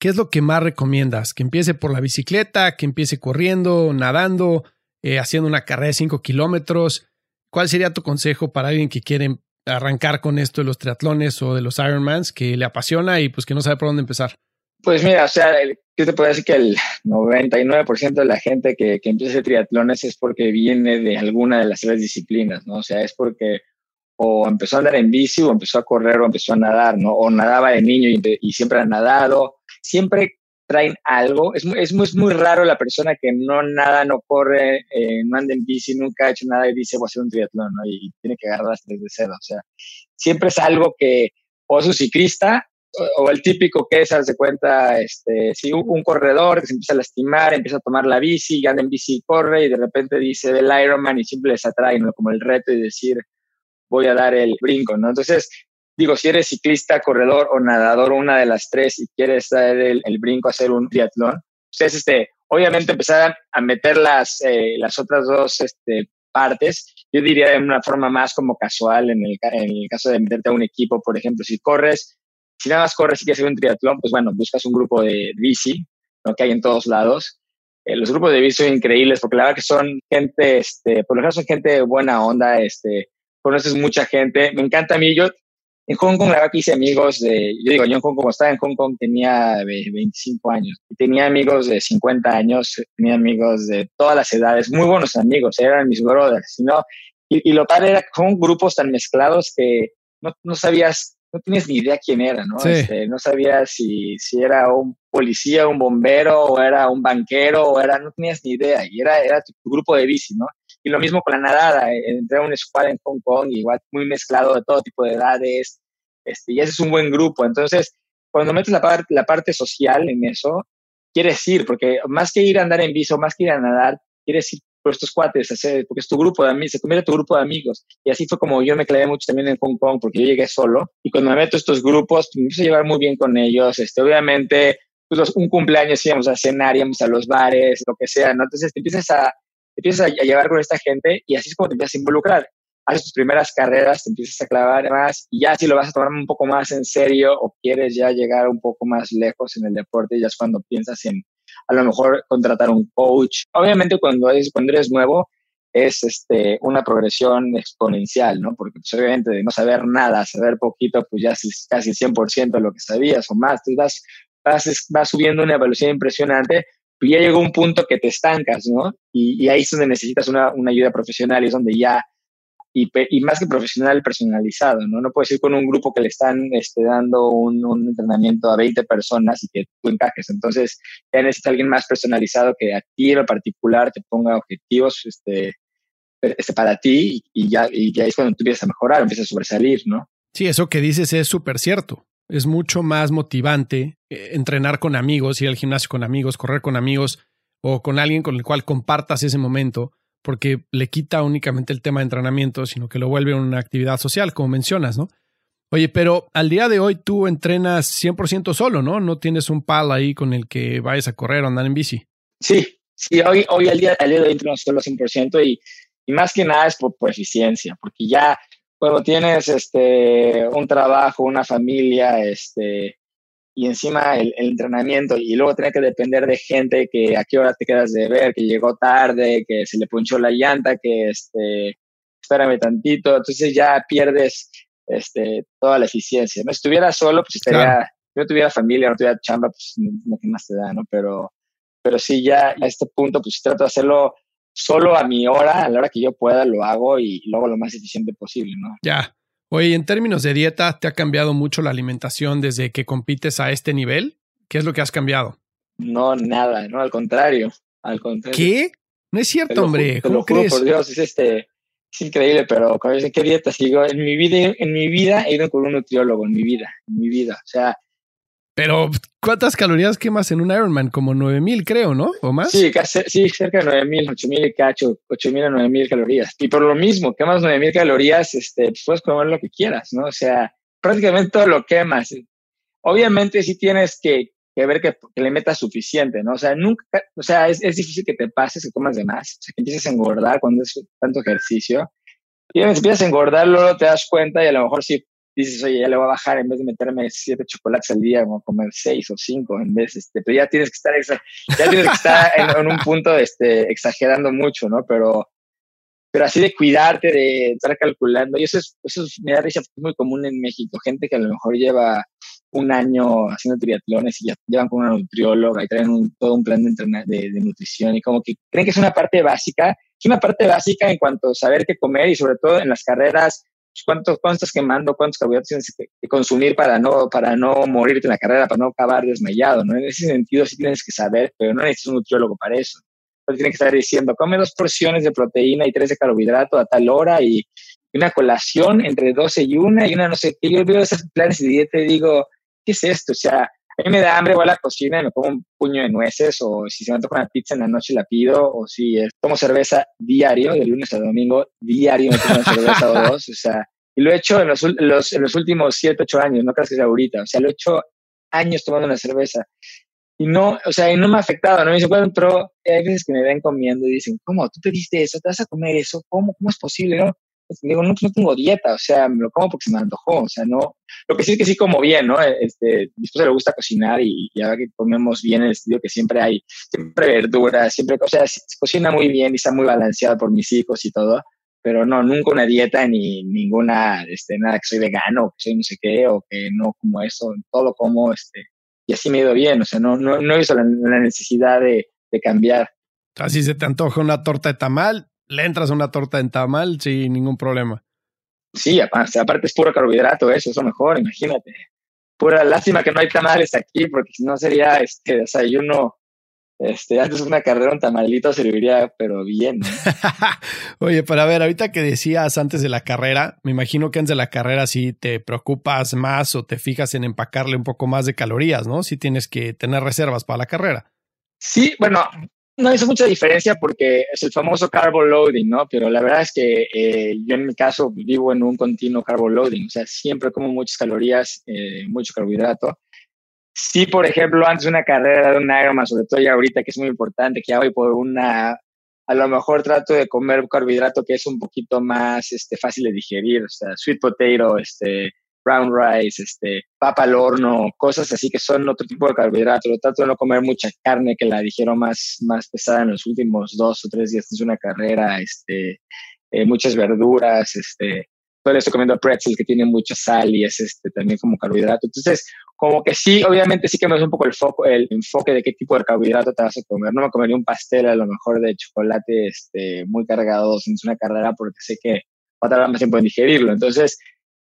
[SPEAKER 1] ¿qué es lo que más recomiendas? ¿Que empiece por la bicicleta, que empiece corriendo, nadando, eh, haciendo una carrera de 5 kilómetros? ¿Cuál sería tu consejo para alguien que quiere arrancar con esto de los triatlones o de los Ironmans, que le apasiona y pues que no sabe por dónde empezar?
[SPEAKER 2] Pues mira, o sea, yo te puedo decir que el 99% de la gente que, que empieza triatlones es porque viene de alguna de las tres disciplinas, ¿no? O sea, es porque o empezó a andar en bici o empezó a correr o empezó a nadar, ¿no? O nadaba de niño y, siempre ha nadado. Siempre traen algo. Es muy, es, muy, muy raro la persona que no nada, no corre, eh, no anda en bici, nunca ha hecho nada y dice voy a hacer un triatlón, ¿no? Y, tiene que agarrar las desde cero. O sea, siempre es algo que o es un ciclista o, el típico que es, de cuenta, este, si un, corredor que se empieza a lastimar, empieza a tomar la bici, anda en bici y corre y de repente dice el Ironman y siempre les atrae. Como el reto y decir, voy a dar el brinco, ¿no? Entonces, digo, si eres ciclista, corredor o nadador, una de las tres, y quieres dar el, brinco a hacer un triatlón, ustedes, este, obviamente empezar a meter las, eh, las otras dos este, partes, yo diría de una forma más como casual, en el, el caso de meterte a un equipo, por ejemplo, si corres, si nada más corres y quieres hacer un triatlón, pues bueno, buscas un grupo de bici, ¿no? que hay en todos lados. Eh, los grupos de bici son increíbles porque la verdad que son gente, este, por lo general son gente buena onda, este, conoces mucha gente. Me encanta a mí. Yo en Hong Kong, la verdad que hice amigos de, yo digo, yo en Hong Kong, como estaba en Hong Kong, tenía 25 años. Y tenía amigos de 50 años, tenía amigos de todas las edades, muy buenos amigos, eran mis brothers, ¿no? Y, y lo padre era que son grupos tan mezclados que no, no sabías no tienes ni idea quién era, ¿no? Este, no sabías si, si era un policía, un bombero, o era un banquero, o era, no tenías ni idea, y era, era tu, grupo de bici, ¿no? Y lo mismo con la nadada, eh, entré a un squad en Hong Kong, igual muy mezclado de todo tipo de edades, este, y ese es un buen grupo. Entonces, cuando metes la, parte la parte social en eso, quieres ir, porque más que ir a andar en bici o más que ir a nadar, quieres ir por estos cuates, porque es tu grupo de amigos, se convierte tu grupo de amigos. Y así fue como yo me clavé mucho también en Hong Kong, porque yo llegué solo. Y cuando me meto a estos grupos, me empiezo a llevar muy bien con ellos. Este, obviamente, pues un cumpleaños íbamos a cenar, íbamos a los bares, lo que sea, ¿no? Entonces te empiezas a, empiezas a llevar con esta gente y así es como te empiezas a involucrar. Haces tus primeras carreras, te empiezas a clavar más y ya si lo vas a tomar un poco más en serio o quieres ya llegar un poco más lejos en el deporte, ya es cuando piensas en a lo mejor contratar un coach. Obviamente cuando eres, cuando eres nuevo es este, una progresión exponencial, ¿no? Porque pues, obviamente de no saber nada, saber poquito, pues ya es casi 100% de lo que sabías o más. Tú vas, vas, vas subiendo una evolución impresionante, pero ya llegó un punto que te estancas, ¿no? Y, ahí es donde necesitas una, una ayuda profesional y es donde ya y, más que profesional, personalizado, ¿no? No puedes ir con un grupo que le están este, dando un, un, entrenamiento a 20 personas y que tú encajes. Entonces, ya necesitas alguien más personalizado que a ti en lo particular te ponga objetivos este, este para ti y, ya, y ya es cuando tú empiezas a mejorar, empiezas a sobresalir, ¿no?
[SPEAKER 1] Sí, eso que dices es súper cierto. Es mucho más motivante eh, entrenar con amigos, ir al gimnasio con amigos, correr con amigos o con alguien con el cual compartas ese momento porque le quita únicamente el tema de entrenamiento, sino que lo vuelve una actividad social, como mencionas, ¿no? Oye, pero al día de hoy tú entrenas 100% solo, ¿no? No tienes un pal ahí con el que vayas a correr o andar en bici.
[SPEAKER 2] Sí, sí, hoy, hoy al, día, al día de hoy entreno solo 100% y, y más que nada es por, por eficiencia, porque ya cuando tienes este, un trabajo, una familia, este, y encima el, entrenamiento y luego tener que depender de gente que a qué hora te quedas de ver, que llegó tarde, que se le punchó la llanta, que este, espérame tantito, entonces ya pierdes este, toda la eficiencia. ¿no? Si estuviera solo, pues estaría, si no tuviera familia, no tuviera chamba, pues no, que más te da, ¿no? Pero, pero sí, ya a este punto, pues trato de hacerlo solo a mi hora, a la hora que yo pueda, lo hago y luego lo más eficiente posible, ¿no?
[SPEAKER 1] Ya. Oye, en términos de dieta, ¿te ha cambiado mucho la alimentación desde que compites a este nivel? ¿Qué es lo que has cambiado?
[SPEAKER 2] No, nada, no, al contrario, al contrario.
[SPEAKER 1] ¿Qué? No es cierto, hombre.
[SPEAKER 2] ¿Cómo lo crees? por Dios, es este, es increíble, pero cuando dicen qué dieta sigo, en mi vida, en mi vida he ido con un nutriólogo, en mi vida, en mi vida. O sea,
[SPEAKER 1] pero, ¿cuántas calorías quemas en un Ironman? Como 9000, creo, ¿no? ¿O más?
[SPEAKER 2] Sí, casi, sí cerca de 9000, 8000 y cacho, 8000 a 9000 calorías. Y por lo mismo, quemas 9000 calorías, este, pues puedes comer lo que quieras, ¿no? O sea, prácticamente todo lo quemas. Obviamente, sí tienes que, que ver que, le metas suficiente, ¿no? O sea, nunca, o sea, es, es, difícil que te pases, que comas de más, o sea, que empieces a engordar cuando es tanto ejercicio. Y empiezas a engordar, luego te das cuenta y a lo mejor sí dices, oye, ya le voy a bajar en vez de meterme siete chocolates al día, voy a comer seis o cinco en vez, este, pero ya tienes que estar, ya tienes que estar en, un punto, este, exagerando mucho, ¿no? Pero, pero así de cuidarte, de estar calculando, y eso es, eso es, me da risa, es muy común en México, gente que a lo mejor lleva un año haciendo triatlones y ya llevan con una nutrióloga y traen todo un plan de, de, de, nutrición y como que creen que es una parte básica, es una parte básica en cuanto a saber qué comer y sobre todo en las carreras pues, cuánto, cuánto estás quemando, cuántos carbohidratos tienes que, consumir para no, para no morirte en la carrera, para no acabar desmayado, ¿no? En ese sentido sí tienes que saber, pero no necesitas un nutriólogo para eso. Pero tienes que estar diciendo, come dos porciones de proteína y tres de carbohidrato a tal hora y una colación entre 12 y una y una no sé qué. Yo veo esos planes de dieta y digo, ¿qué es esto? O sea, a mí me da hambre, voy a la cocina y me pongo un puño de nueces, o si se me toca una pizza en la noche la pido, o si tomo cerveza diario, de lunes a domingo, diario me tomo cerveza o dos, o sea, y lo he hecho en los, los, en los últimos siete, ocho años, no creas que sea ahorita, o sea, lo he hecho años tomando una cerveza. Y no, o sea, y no me ha afectado, ¿no? Me dice, bueno, pero hay veces que me ven comiendo y dicen, ¿cómo? ¿Tú pediste eso? ¿Te vas a comer eso? ¿Cómo? ¿Cómo es posible, no? Pues digo, no, no tengo dieta, o sea, me lo como porque se me antojó, o sea, no. Lo que sí es que sí como bien, ¿no? Este, mi esposa le gusta cocinar y, y ahora que comemos bien en el estudio, que siempre hay, siempre verduras, siempre, o sea, cocina muy bien y está muy balanceada por mis hijos y todo, pero no, nunca una dieta ni ninguna, este, nada que soy vegano, que soy no sé qué, o que no como eso, todo como, este, y así me he ido bien, o sea, no, no, no he visto la, necesidad de, de cambiar.
[SPEAKER 1] Así se te antoja una torta de tamal, le entras a una torta de tamal sin ningún problema.
[SPEAKER 2] Sí, aparte, aparte es puro carbohidrato, eso es lo mejor, imagínate. Pura lástima que no hay tamales aquí, porque si no sería este desayuno. Este, antes una carrera, un tamalito serviría, pero bien.
[SPEAKER 1] Oye, para ver, ahorita que decías antes de la carrera, me imagino que antes de la carrera sí te preocupas más o te fijas en empacarle un poco más de calorías, ¿no? Si tienes que tener reservas para la carrera.
[SPEAKER 2] Sí, bueno, no hizo mucha diferencia porque es el famoso carbo loading, ¿no? Pero la verdad es que eh, yo en mi caso vivo en un continuo carbo loading, o sea, siempre como muchas calorías, eh, mucho carbohidrato. Sí, por ejemplo, antes de una carrera de un Ironman, sobre todo ya ahorita que es muy importante, que ya voy por una, a lo mejor trato de comer carbohidrato que es un poquito más este, fácil de digerir, o sea, sweet potato, este, brown rice, este, papa al horno, cosas así que son otro tipo de carbohidratos. Lo trato de no comer mucha carne que la dijeron más, más pesada en los últimos dos o tres días de una carrera, este, eh, muchas verduras, este, todo estoy comiendo pretzel que tiene mucha sal y es este, también como carbohidrato. Entonces, como que sí, obviamente sí que me da un poco el foco, el enfoque de qué tipo de carbohidrato te vas a comer. No me comería un pastel a lo mejor de chocolate este, muy cargado en una carrera porque sé que va a tardar más tiempo en digerirlo. Entonces,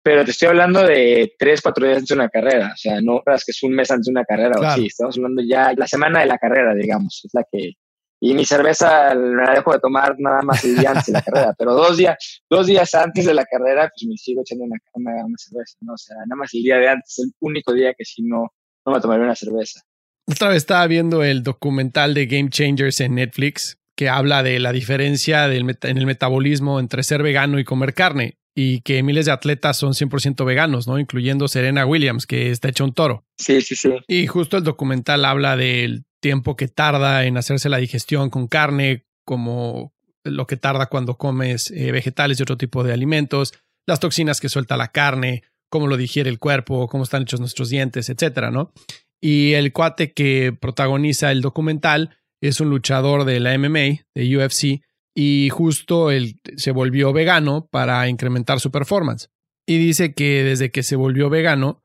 [SPEAKER 2] pero te estoy hablando de tres, cuatro días antes de una carrera, o sea, no creas que es un mes antes de una carrera, o sí, estamos hablando ya la semana de la carrera, digamos, es la que... Y mi cerveza la dejo de tomar nada más el día antes de la carrera, pero dos días, dos días antes de la carrera, pues me sigo echando una, una, cerveza, ¿no? O sea, nada más el día de antes, el único día que si no, no me tomaría una cerveza.
[SPEAKER 1] Otra vez estaba viendo el documental de Game Changers en Netflix, que habla de la diferencia del en el metabolismo entre ser vegano y comer carne y que miles de atletas son 100% veganos, ¿no? Incluyendo Serena Williams, que está hecha un toro.
[SPEAKER 2] Sí, sí, sí.
[SPEAKER 1] Y justo el documental habla del tiempo que tarda en hacerse la digestión con carne, como lo que tarda cuando comes eh, vegetales y otro tipo de alimentos, las toxinas que suelta la carne, cómo lo digiere el cuerpo, cómo están hechos nuestros dientes, etcétera, ¿no? Y el cuate que protagoniza el documental es un luchador de la MMA, de UFC, y justo él se volvió vegano para incrementar su performance. Y dice que desde que se volvió vegano,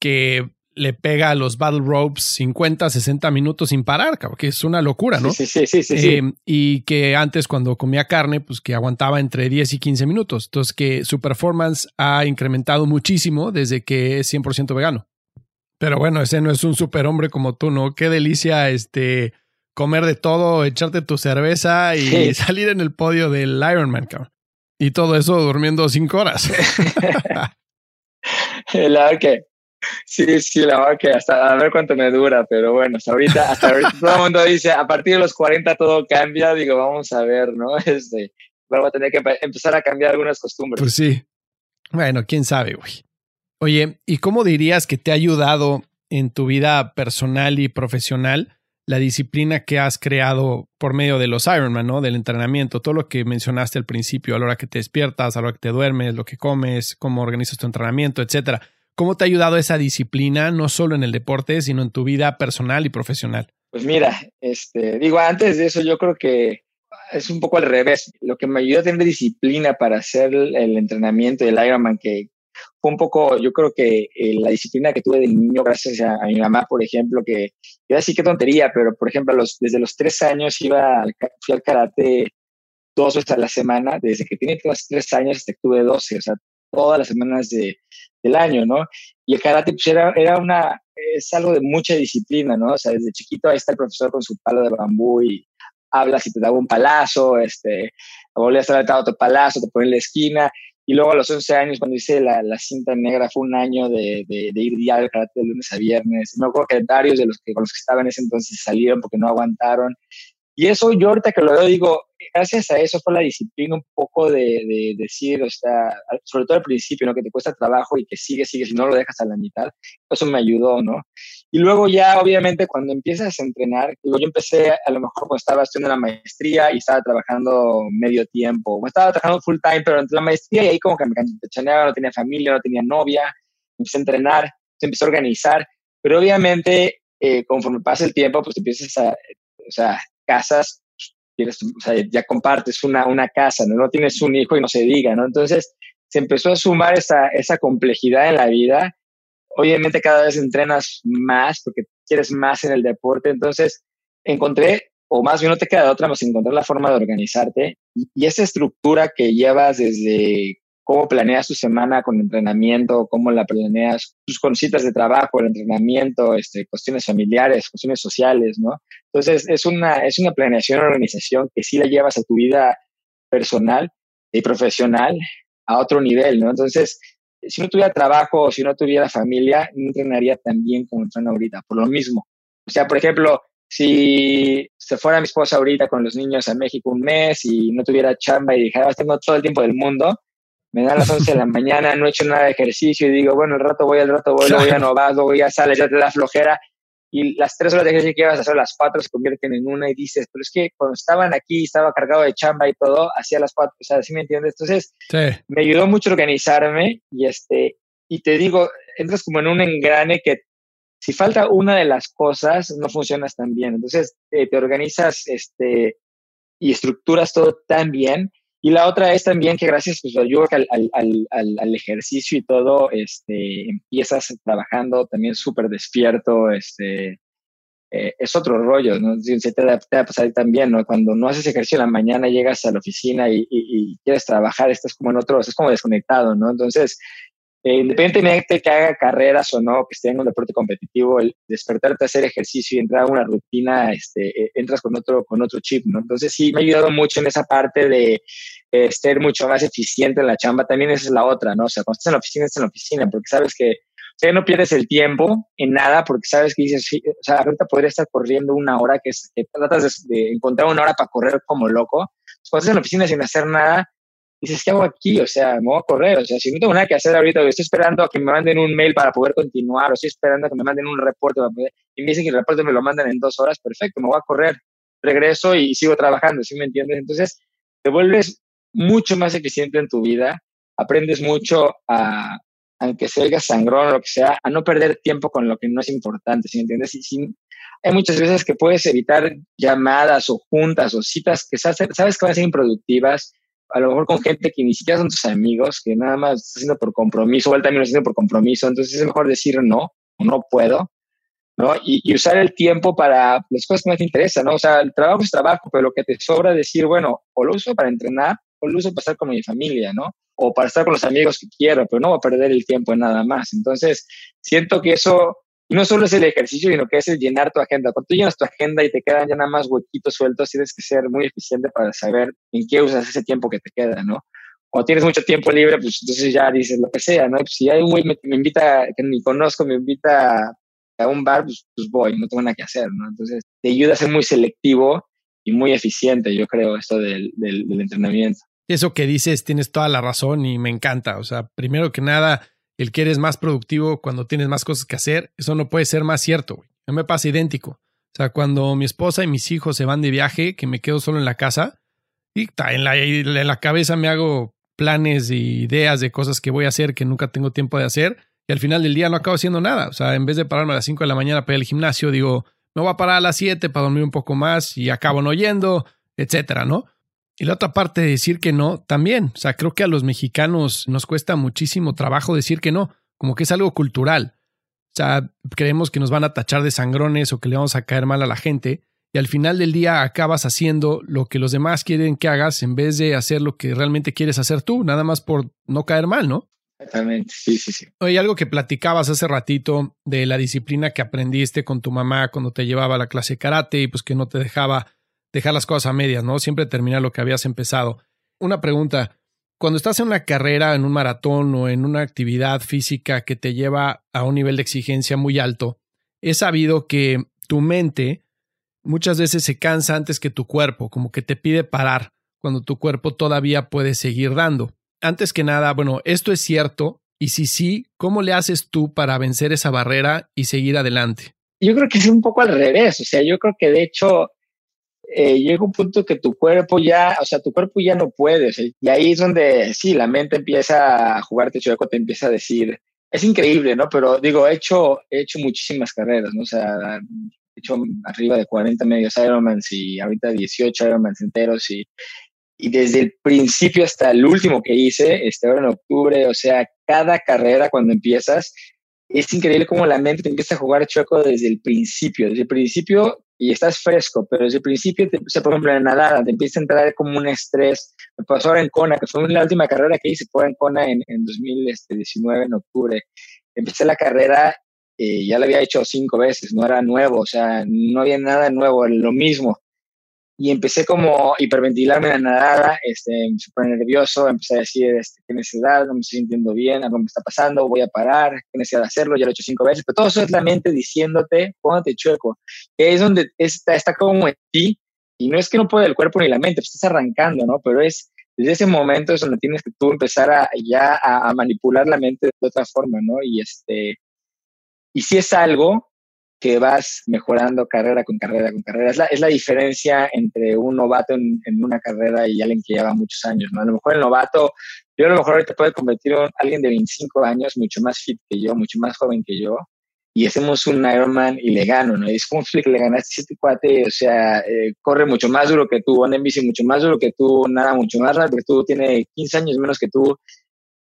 [SPEAKER 1] que le pega a los battle ropes 50, 60 minutos sin parar, que es una locura, ¿no?
[SPEAKER 2] Sí, sí, sí, sí,
[SPEAKER 1] eh, y que antes cuando comía carne, pues que aguantaba entre 10 y 15 minutos. Entonces que su performance ha incrementado muchísimo desde que es 100% vegano. Pero bueno, ese no es un superhombre como tú, ¿no? Qué delicia este comer de todo, echarte tu cerveza y salir en el podio del Ironman, cabrón. Y todo eso durmiendo cinco horas.
[SPEAKER 2] la verdad que, sí, sí, la verdad que hasta a ver cuánto me dura, pero bueno, hasta ahorita, hasta ahorita todo el mundo dice, a partir de los 40 todo cambia, digo, vamos a ver, ¿no? Este, vamos a tener que empezar a cambiar algunas costumbres.
[SPEAKER 1] Pues sí. Bueno, quién sabe, güey. Oye, ¿y cómo dirías que te ha ayudado en tu vida personal y profesional la disciplina que has creado por medio de los Ironman, ¿no? Del entrenamiento, todo lo que mencionaste al principio, a la hora que te despiertas, a la hora que te duermes, lo que comes, cómo organizas tu entrenamiento, etcétera. ¿Cómo te ha ayudado esa disciplina, no solo en el deporte, sino en tu vida personal y profesional?
[SPEAKER 2] Pues mira, este, digo, antes de eso yo creo que es un poco al revés. Lo que me ayudó a tener disciplina para hacer el entrenamiento del Ironman, que fue un poco, yo creo que eh, la disciplina que tuve de niño, gracias a, mi mamá, por ejemplo, que iba a decir qué tontería, pero por ejemplo, los, desde los tres años iba al, fui al karate dos veces a la semana, desde que tenía tres años hasta que tuve doce, o sea, todas las semanas de, del año, ¿no? Y el karate pues era, era una, es algo de mucha disciplina, ¿no? O sea, desde chiquito ahí está el profesor con su palo de bambú y hablas y te daba un palazo, este, volvías a dar otro palazo, te pone en la esquina. Y luego a los 11 años, cuando hice la, la cinta negra, fue un año de, de, ir diario al karate de lunes a viernes. Me acuerdo que varios de los que, con los que estaban en ese entonces salieron porque no aguantaron. Y eso yo ahorita que lo veo digo, gracias a eso fue la disciplina un poco de, de, decir, o sea, sobre todo al principio, ¿no? Que te cuesta trabajo y que sigue, sigue, si no lo dejas a la mitad, eso me ayudó, ¿no? Y luego ya, obviamente, cuando empiezas a entrenar, digo, yo empecé a lo mejor cuando estaba estudiando la maestría y estaba trabajando medio tiempo, o estaba trabajando full time, pero entre la maestría y ahí como que me campechaneaba, no tenía familia, no tenía novia, empecé a entrenar, se empezó a organizar, pero obviamente, eh, conforme pasa el tiempo, pues empiezas a, o sea, casas, quieres, o sea, ya compartes una, una casa, ¿no? no tienes un hijo y no se diga, ¿no? Entonces se empezó a sumar esa, esa complejidad en la vida. Obviamente cada vez entrenas más porque quieres más en el deporte, entonces encontré, o más bien no te queda otra más encontrar la forma de organizarte y, esa estructura que llevas desde cómo planeas tu semana con entrenamiento, cómo la planeas, tus cositas de trabajo, el entrenamiento, este, cuestiones familiares, cuestiones sociales, ¿no? Entonces, es una, es una planeación, organización que sí la llevas a tu vida personal y profesional a otro nivel, ¿no? Entonces, si no tuviera trabajo o si no tuviera familia, no entrenaría tan bien como entreno ahorita, por lo mismo. O sea, por ejemplo, si se fuera mi esposa ahorita con los niños a México un mes y no tuviera chamba y dijera, ah, tengo todo el tiempo del mundo, me dan las 11 de la mañana, no he hecho nada de ejercicio y digo, bueno, el rato voy, el rato voy, luego ya no vas, luego ya sales, ya te da flojera. Y las tres horas de ejercicio que ibas a hacer, las cuatro se convierten en una y dices, pero es que cuando estaban aquí, estaba cargado de chamba y todo, hacía las cuatro, o sea, ¿sí me entiendes? Entonces, me ayudó mucho a organizarme y este, y te digo, entras como en un engrane que si falta una de las cosas, no funcionas tan bien. Entonces, eh, te organizas este, y estructuras todo tan bien y la otra es también que gracias pues, al, al, al, al, ejercicio y todo, este, empiezas trabajando también súper despierto, este, eh, es otro rollo, ¿no? Se te, va a pasar también, ¿no? Cuando no haces ejercicio en la mañana, llegas a la oficina y, y quieres trabajar, estás como en otro, estás como desconectado, ¿no? Entonces, eh, independientemente de que haga carreras o no, que esté en un deporte competitivo, el despertarte a hacer ejercicio y entrar a una rutina, este, eh, entras con otro, con otro chip, ¿no? Entonces sí, me ha ayudado mucho en esa parte de eh, ser mucho más eficiente en la chamba. También esa es la otra, ¿no? O sea, cuando estás en la oficina, estás en la oficina, porque sabes que o no pierdes el tiempo en nada, porque sabes que dices, o sea, ahorita podría estar corriendo una hora, que, es, tratas de, de, encontrar una hora para correr como loco. Cuando estás en la oficina sin hacer nada, dices, ¿qué hago aquí? O sea, me voy a correr. O sea, si no tengo nada que hacer ahorita, estoy esperando a que me manden un mail para poder continuar, o estoy esperando a que me manden un reporte para poder, y me dicen que el reporte me lo mandan en dos horas, perfecto, me voy a correr, regreso y sigo trabajando, ¿sí me entiendes? Entonces, te vuelves mucho más eficiente en tu vida, aprendes mucho a, aunque salga sangrón o lo que sea, a no perder tiempo con lo que no es importante, ¿sí me entiendes? Y, sin, hay muchas veces que puedes evitar llamadas o juntas o citas que sabes que van a ser improductivas, a lo mejor con gente que ni siquiera son tus amigos, que nada más estás haciendo por compromiso, o él también lo está haciendo por compromiso, entonces es mejor decir no, o no puedo, ¿no? Y, y, usar el tiempo para las cosas que más te interesan, ¿no? O sea, el trabajo es trabajo, pero lo que te sobra decir, bueno, o lo uso para entrenar, o lo uso para estar con mi familia, ¿no? O para estar con los amigos que quiero, pero no voy a perder el tiempo en nada más. Entonces, siento que eso y no solo es el ejercicio, sino que es el llenar tu agenda. Cuando tú llenas tu agenda y te quedan ya nada más huequitos sueltos, tienes que ser muy eficiente para saber en qué usas ese tiempo que te queda, ¿no? Cuando tienes mucho tiempo libre, pues entonces ya dices lo que sea, ¿no? Pues si hay un güey me, me, invita, que ni conozco, me invita a un bar, pues, pues, voy, no tengo nada que hacer, ¿no? Entonces te ayuda a ser muy selectivo y muy eficiente, yo creo, esto del, del, del entrenamiento.
[SPEAKER 1] Eso que dices, tienes toda la razón y me encanta. O sea, primero que nada, el que eres más productivo cuando tienes más cosas que hacer, eso no puede ser más cierto, güey. No me pasa idéntico. O sea, cuando mi esposa y mis hijos se van de viaje, que me quedo solo en la casa, y en la, en la cabeza me hago planes y ideas de cosas que voy a hacer que nunca tengo tiempo de hacer, y al final del día no acabo haciendo nada. O sea, en vez de pararme a las 5 de la mañana para ir al gimnasio, digo, me voy a parar a las 7 para dormir un poco más y acabo no yendo, etcétera, ¿no? Y la otra parte de decir que no, también. O sea, creo que a los mexicanos nos cuesta muchísimo trabajo decir que no, como que es algo cultural. O sea, creemos que nos van a tachar de sangrones o que le vamos a caer mal a la gente. Y al final del día acabas haciendo lo que los demás quieren que hagas en vez de hacer lo que realmente quieres hacer tú, nada más por no caer mal, ¿no?
[SPEAKER 2] Exactamente, sí, sí, sí.
[SPEAKER 1] Oye, algo que platicabas hace ratito de la disciplina que aprendiste con tu mamá cuando te llevaba a la clase de karate y pues que no te dejaba dejar las cosas a medias, ¿no? Siempre terminar lo que habías empezado. Una pregunta, cuando estás en una carrera, en un maratón o en una actividad física que te lleva a un nivel de exigencia muy alto, he sabido que tu mente muchas veces se cansa antes que tu cuerpo, como que te pide parar cuando tu cuerpo todavía puede seguir dando. Antes que nada, bueno, ¿esto es cierto? Y si sí, ¿cómo le haces tú para vencer esa barrera y seguir adelante?
[SPEAKER 2] Yo creo que es un poco al revés, o sea, yo creo que de hecho eh, llega un punto que tu cuerpo ya, o sea, tu cuerpo ya no puede. y ahí es donde, sí, la mente empieza a jugarte chueco, te empieza a decir, es increíble, ¿no? Pero digo, he hecho, he hecho muchísimas carreras, ¿no? O sea, he hecho arriba de 40 medios Ironmans y ahorita 18 Ironmans enteros y, y desde el principio hasta el último que hice, este ahora en octubre, o sea, cada carrera cuando empiezas, es increíble cómo la mente te empieza a jugar chueco desde el principio. Desde el principio y estás fresco, pero desde el principio, te, por ejemplo, en nadar, te empieza a entrar como un estrés. Me pasó ahora en Kona, que fue la última carrera que hice, fue en Kona en, en 2019, en octubre. Empecé la carrera, y ya la había hecho cinco veces, no era nuevo, o sea, no había nada nuevo, lo mismo y empecé como hiperventilarme en la nadada, este, súper nervioso, empecé a decir, este, qué necesidad, no me estoy sintiendo bien, algo me está pasando, voy a parar, qué necesidad de hacerlo, ya lo he hecho cinco veces, pero todo eso es la mente diciéndote, póngate chueco, que es donde está, está como en ti, y no es que no pueda el cuerpo ni la mente, pues estás arrancando, ¿no? Pero es, desde ese momento es donde tienes que tú empezar a, ya a, a manipular la mente de otra forma, ¿no? Y este, y si es algo que vas mejorando carrera con carrera con carrera. Es la, es la diferencia entre un novato en, en, una carrera y alguien que lleva muchos años. ¿no? A lo mejor el novato, yo a lo mejor te puede convertir en alguien de 25 años, mucho más fit que yo, mucho más joven que yo, y hacemos un Ironman y le gano, ¿no? Y es como que le ganaste este cuate, o sea, eh, corre mucho más duro que tú, anda en bici mucho más duro que tú, nada mucho más rápido que tú, tiene 15 años menos que tú,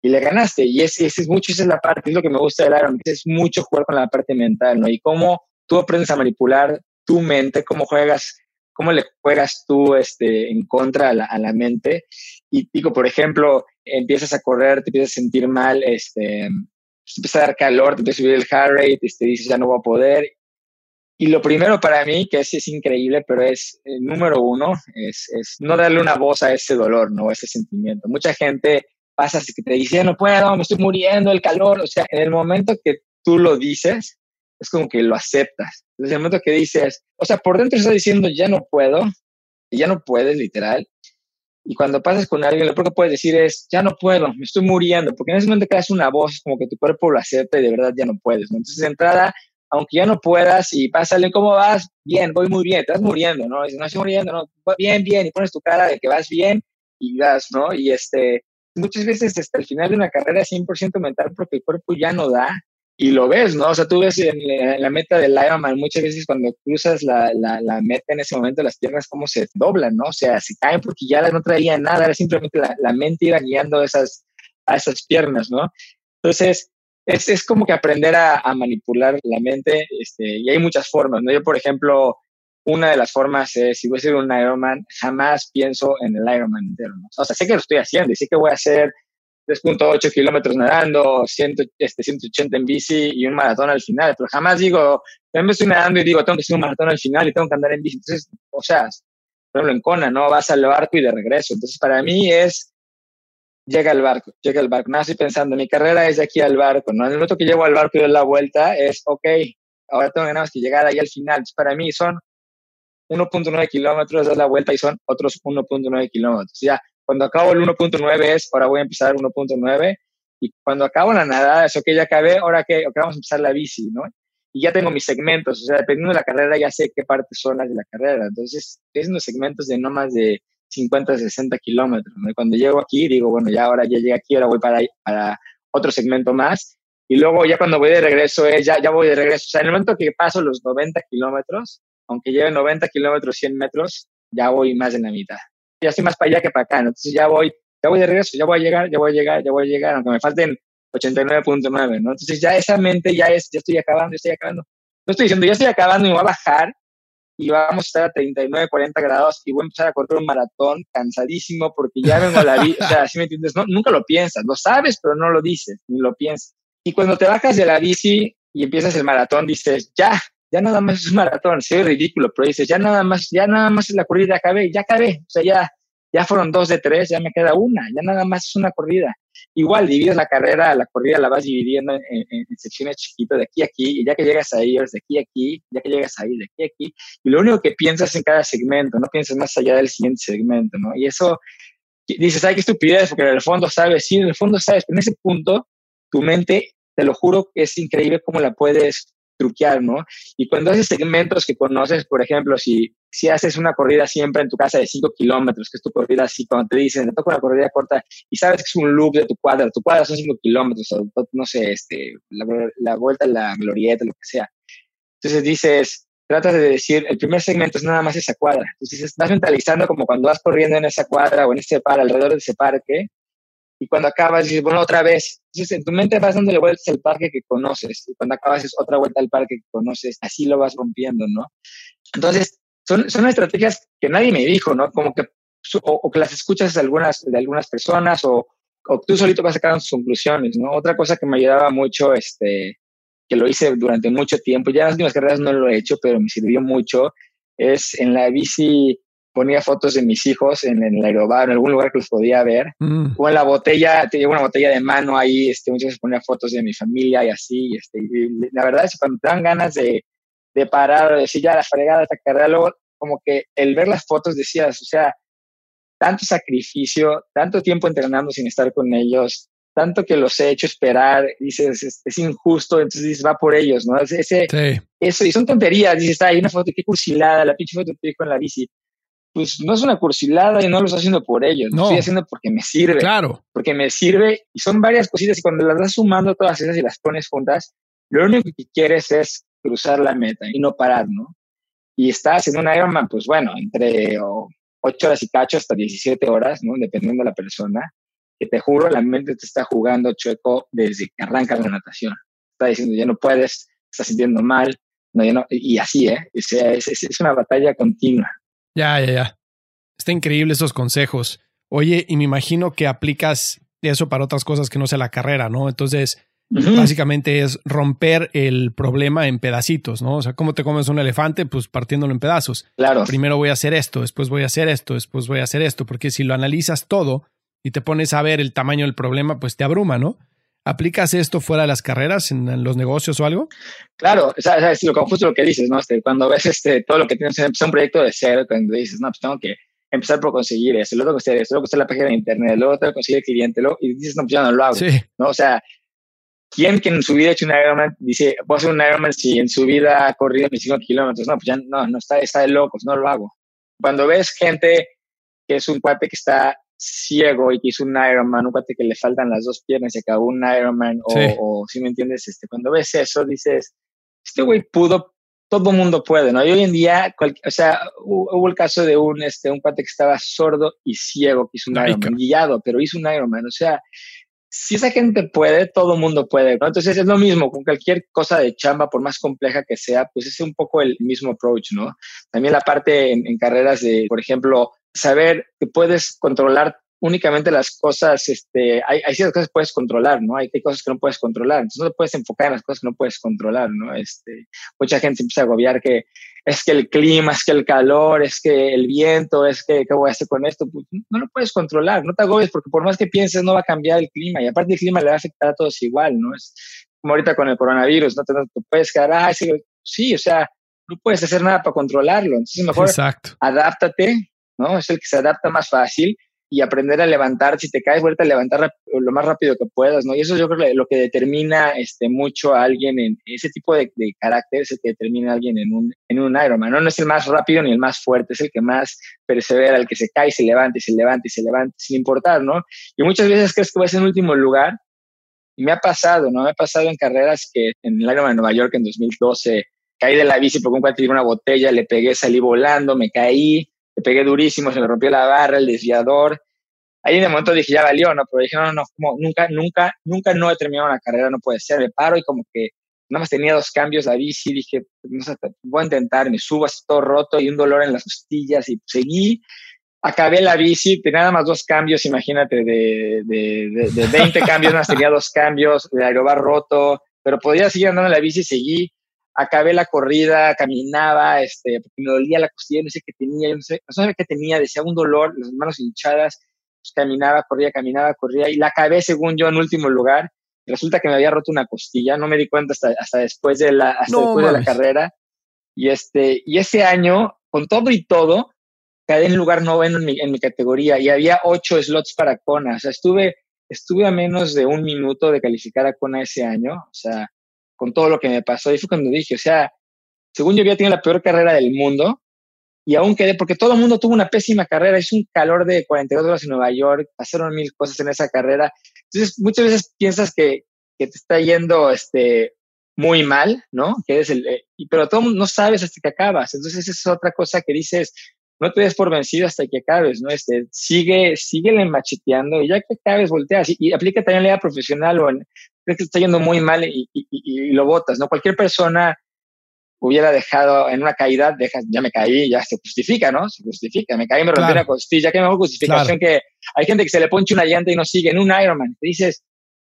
[SPEAKER 2] y le ganaste. Y ese, es mucho, esa es la parte, es lo que me gusta del Iron, es mucho jugar con la parte mental, ¿no? Y cómo tú aprendes a manipular tu mente, cómo juegas, cómo le juegas tú este, en contra a la, a la mente. Y digo, por ejemplo, empiezas a correr, te empiezas a sentir mal, este, te empieza a dar calor, te empieza a subir el heart rate, te este, dices ya no voy a poder. Y lo primero para mí, que es, es increíble, pero es el número uno, es, es, no darle una voz a ese dolor, ¿no? A ese sentimiento. Mucha gente pasa así que te dice, no puedo, me estoy muriendo, el calor. O sea, en el momento que tú lo dices, es como que lo aceptas. Desde el momento que dices, o sea, por dentro estás diciendo, ya no puedo, y ya no puedes, literal. Y cuando pasas con alguien, lo único que puedes decir es, ya no puedo, me estoy muriendo, porque en ese momento que una voz, como que tu cuerpo lo acepta y de verdad ya no puedes. ¿no? Entonces, de entrada, aunque ya no puedas y pásale, ¿cómo vas? Bien, voy muy bien, estás muriendo, ¿no? Dices, no estoy muriendo, no, bien, bien, y pones tu cara de que vas bien y vas, ¿no? Y este, muchas veces hasta el final de una carrera es 100% mental porque el cuerpo ya no da y lo ves, ¿no? O sea, tú ves en, la meta del Ironman muchas veces cuando cruzas la, la, meta en ese momento las piernas como se doblan, ¿no? O sea, se caen porque ya no traían nada, era simplemente la, la mente iba guiando esas, a esas piernas, ¿no? Entonces, es, es como que aprender a, a, manipular la mente este, y hay muchas formas, ¿no? Yo, por ejemplo, una de las formas es, si voy a ser un Ironman, jamás pienso en el Ironman entero, ¿no? O sea, sé que lo estoy haciendo y sé que voy a hacer 3.8 kilómetros nadando, 100, este, 180 en bici y un maratón al final, pero jamás digo, me estoy nadando y digo, tengo que hacer un maratón al final y tengo que andar en bici. Entonces, o sea, por ejemplo, en Kona, ¿no? Vas al barco y de regreso. Entonces, para mí es, llega al barco, llega al barco. No estoy pensando, mi carrera es de aquí al barco, ¿no? El momento que llego al barco y doy la vuelta, es, ok, ahora tengo ganas que llegar ahí al final. Entonces, para mí son 1.9 kilómetros, das la vuelta y son otros 1.9 kilómetros. Ya, cuando acabo el 1.9 es, ahora voy a empezar 1.9. Y cuando acabo la nadada es, ok, ya acabé, ahora que okay, vamos a empezar la bici, ¿no? y ya tengo mis segmentos, o sea, dependiendo de la carrera ya sé qué partes son las de la carrera. Entonces, es unos segmentos de no más de 50, 60 kilómetros. Cuando llego aquí, digo, bueno, ya ahora ya llegué aquí, ahora voy para, para otro segmento más. Y luego ya cuando voy de regreso, es, ya, ya voy de regreso. O sea, en el momento que paso los 90 kilómetros, aunque lleve 90 kilómetros, 100 metros, ya voy más de la mitad. Ya estoy más para allá que para acá. Entonces ya voy, ya voy de regreso, ya voy a llegar, ya voy a llegar, ya voy a llegar, aunque me falten 89.9, ¿no? Entonces ya esa mente ya es, ya estoy acabando, ya estoy acabando. No estoy diciendo, ya estoy acabando y me voy a bajar y vamos a estar a 39, 40 grados y voy a empezar a correr un maratón cansadísimo porque ya vengo a la vida, o sea, ¿sí me entiendes? No, nunca lo piensas, lo sabes, pero no lo dices, ni lo piensas. Y cuando te bajas de la bici y empiezas el maratón, dices, ya, ya nada más es un maratón, se ridículo, pero dices, ya nada más, ya nada más es la corrida, acabé, ya acabé, o sea, ya, ya fueron dos de tres, ya me queda una, ya nada más es una corrida. Igual divides la carrera, la corrida la vas dividiendo en, secciones chiquitas de aquí a aquí, y ya que llegas ahí, es de aquí a aquí, ya que llegas ahí, de aquí a aquí, y lo único que piensas en cada segmento, no piensas más allá del siguiente segmento, ¿no? Y eso, dices, ay, qué estupidez, porque en el fondo sabes, sí, en el fondo sabes, pero en ese punto, tu mente, te lo juro, es increíble cómo la puedes truquear, ¿no? Y cuando haces segmentos que conoces, por ejemplo, si, si haces una corrida siempre en tu casa de 5 kilómetros, que es tu corrida así, cuando te dicen, te toca una corrida corta y sabes que es un loop de tu cuadra, tu cuadra son 5 kilómetros, o no sé, este, la, vuelta, la glorieta, lo que sea. Entonces dices, tratas de decir, el primer segmento es nada más esa cuadra. Entonces vas mentalizando como cuando vas corriendo en esa cuadra o en ese par, alrededor de ese parque, y cuando acabas dices, bueno, otra vez. Entonces en tu mente vas dándole vueltas al parque que conoces y cuando acabas es otra vuelta al parque que conoces, así lo vas rompiendo, ¿no? Entonces son, son estrategias que nadie me dijo, ¿no? Como que, o, que las escuchas de algunas, de algunas personas o, o tú solito vas sacando tus conclusiones, ¿no? Otra cosa que me ayudaba mucho, este, que lo hice durante mucho tiempo, ya en las últimas carreras no lo he hecho, pero me sirvió mucho, es en la bici ponía fotos de mis hijos en, el aerobar, en algún lugar que los podía ver. Mm. O en la botella, tenía una botella de mano ahí, este, muchas veces ponía fotos de mi familia y así. Este, y la verdad es que cuando te dan ganas de, de parar, de decir ya la fregada, esta carrera, luego como que el ver las fotos decías, o sea, tanto sacrificio, tanto tiempo entrenando sin estar con ellos, tanto que los he hecho esperar, dices, es, injusto, entonces dices, va por ellos, ¿no? Ese, Eso, y son tonterías, dices, está ahí una foto, qué cursilada, la pinche foto que con la bici pues no es una cursilada y no lo estoy haciendo por ellos, lo estoy haciendo porque me sirve.
[SPEAKER 1] Claro.
[SPEAKER 2] Porque me sirve y son varias cositas y cuando las vas sumando todas esas y las pones juntas, lo único que quieres es cruzar la meta y no parar, ¿no? Y estás en un Ironman, pues bueno, entre 8 horas y cacho hasta 17 horas, ¿no? Dependiendo de la persona, que te juro, la mente te está jugando chueco desde que arranca la natación. Está diciendo, ya no puedes, estás sintiendo mal, no, ya no, y así, ¿eh? es, es una batalla continua.
[SPEAKER 1] Ya, ya, ya. Está increíble esos consejos. Oye, y me imagino que aplicas eso para otras cosas que no sea la carrera, ¿no? Entonces, básicamente es romper el problema en pedacitos, ¿no? O sea, ¿cómo te comes un elefante? Pues partiéndolo en pedazos.
[SPEAKER 2] Claro.
[SPEAKER 1] Primero voy a hacer esto, después voy a hacer esto, después voy a hacer esto, porque si lo analizas todo y te pones a ver el tamaño del problema, pues te abruma, ¿no? ¿Aplicas esto fuera de las carreras, en, los negocios o algo?
[SPEAKER 2] Claro, o sea, es lo, justo lo que dices, ¿no? Este, cuando ves este, todo lo que tienes, empezar un proyecto de cero, cuando dices, no, pues tengo que empezar por conseguir eso, luego hacer eso, luego hacer la página de internet, luego tengo que conseguir el cliente, luego, y dices, no, pues ya no lo hago, sí. ¿no? O sea, ¿quién que en su vida ha hecho un Ironman dice, puedo hacer un Ironman si en su vida ha corrido mis 5 kilómetros? No, pues ya no, no está, está de locos, no lo hago. Cuando ves gente que es un cuate que está ciego y que hizo un Ironman, un cuate que le faltan las dos piernas y acabó un Ironman, o, si me entiendes, este, cuando ves eso, dices, este güey pudo, todo mundo puede, ¿no? Y hoy en día, o sea, hubo el caso de un, este, un cuate que estaba sordo y ciego, que hizo un Ironman, guiado, pero hizo un Ironman, o sea, si esa gente puede, todo mundo puede, ¿no? Entonces es lo mismo con cualquier cosa de chamba, por más compleja que sea, pues es un poco el mismo approach, ¿no? También la parte en carreras de, por ejemplo, saber que puedes controlar únicamente las cosas, este, hay, hay, ciertas cosas que puedes controlar, ¿no? Hay, hay, cosas que no puedes controlar, entonces no te puedes enfocar en las cosas que no puedes controlar, ¿no? Este, mucha gente empieza a agobiar que es que el clima, es que el calor, es que el viento, es que qué voy a hacer con esto, pues no lo puedes controlar, no te agobies porque por más que pienses no va a cambiar el clima y aparte el clima le va a afectar a todos igual, ¿no? Es como ahorita con el coronavirus, no te, puedes quedar, ah, sí, sí, o sea, no puedes hacer nada para controlarlo, entonces mejor
[SPEAKER 1] Exacto.
[SPEAKER 2] adáptate, ¿no? Es el que se adapta más fácil y aprender a levantar, si te caes, vuelta a levantar lo más rápido que puedas, ¿no? Y eso yo creo que lo que determina este, mucho a alguien en ese tipo de, de carácter, es el determina a alguien en un, en un Ironman, ¿no? No es el más rápido ni el más fuerte, es el que más persevera, el que se cae se levanta y se levanta y se levanta, sin importar, ¿no? Y muchas veces crees que vas en último lugar, me ha pasado, ¿no? Me ha pasado en carreras que en el Ironman de Nueva York en 2012 caí de la bici porque un cuate tiró una botella, le pegué, salí volando, me caí, le pegué durísimo, se me rompió la barra, el desviador. Ahí en el momento dije, ya valió, ¿no? Pero dije, no, no, como nunca, nunca, nunca no he terminado una carrera, no puede ser. Me paro y como que nada más tenía dos cambios la bici, dije, no sé, voy a intentar, me subo así todo roto y un dolor en las costillas y seguí. Acabé la bici, tenía nada más dos cambios, imagínate, de, de, de, 20 cambios, nada más tenía dos cambios, el aerobar roto, pero podía seguir andando en la bici, seguí acabé la corrida, caminaba, este, porque me dolía la costilla, no sé qué tenía, no sé, no sabía qué tenía, decía un dolor, las manos hinchadas, pues caminaba, corría, caminaba, corría, y la acabé, según yo, en último lugar. Resulta que me había roto una costilla, no me di cuenta hasta, hasta después, de la, hasta después de la carrera. Y, este, y ese año, con todo y todo, quedé en lugar noveno en mi, en mi categoría y había ocho slots para Kona. O sea, estuve, estuve a menos de un minuto de calificar a Kona ese año. O sea, con todo lo que me pasó. Y fue cuando dije, o sea, según yo había tenido la peor carrera del mundo y aún quedé, porque todo el mundo tuvo una pésima carrera, es un calor de 42 horas en Nueva York, pasaron mil cosas en esa carrera. Entonces, muchas veces piensas que, que te está yendo este, muy mal, ¿no? Que es el, eh, pero todo no sabes hasta que acabas. Entonces, esa es otra cosa que dices, no te des por vencido hasta que acabes, ¿no? Este, sigue, síguele macheteando y ya que acabes, volteas. Y, y aplica también la vida profesional o en, crees que está yendo muy mal y, y, lo botas, ¿no? Cualquier persona hubiera dejado en una caída, deja, ya me caí, ya se justifica, ¿no? Se justifica, me caí, me rompí la costilla, que mejor justificación que hay gente que se le ponche una llanta y no sigue en un Ironman. Te dices,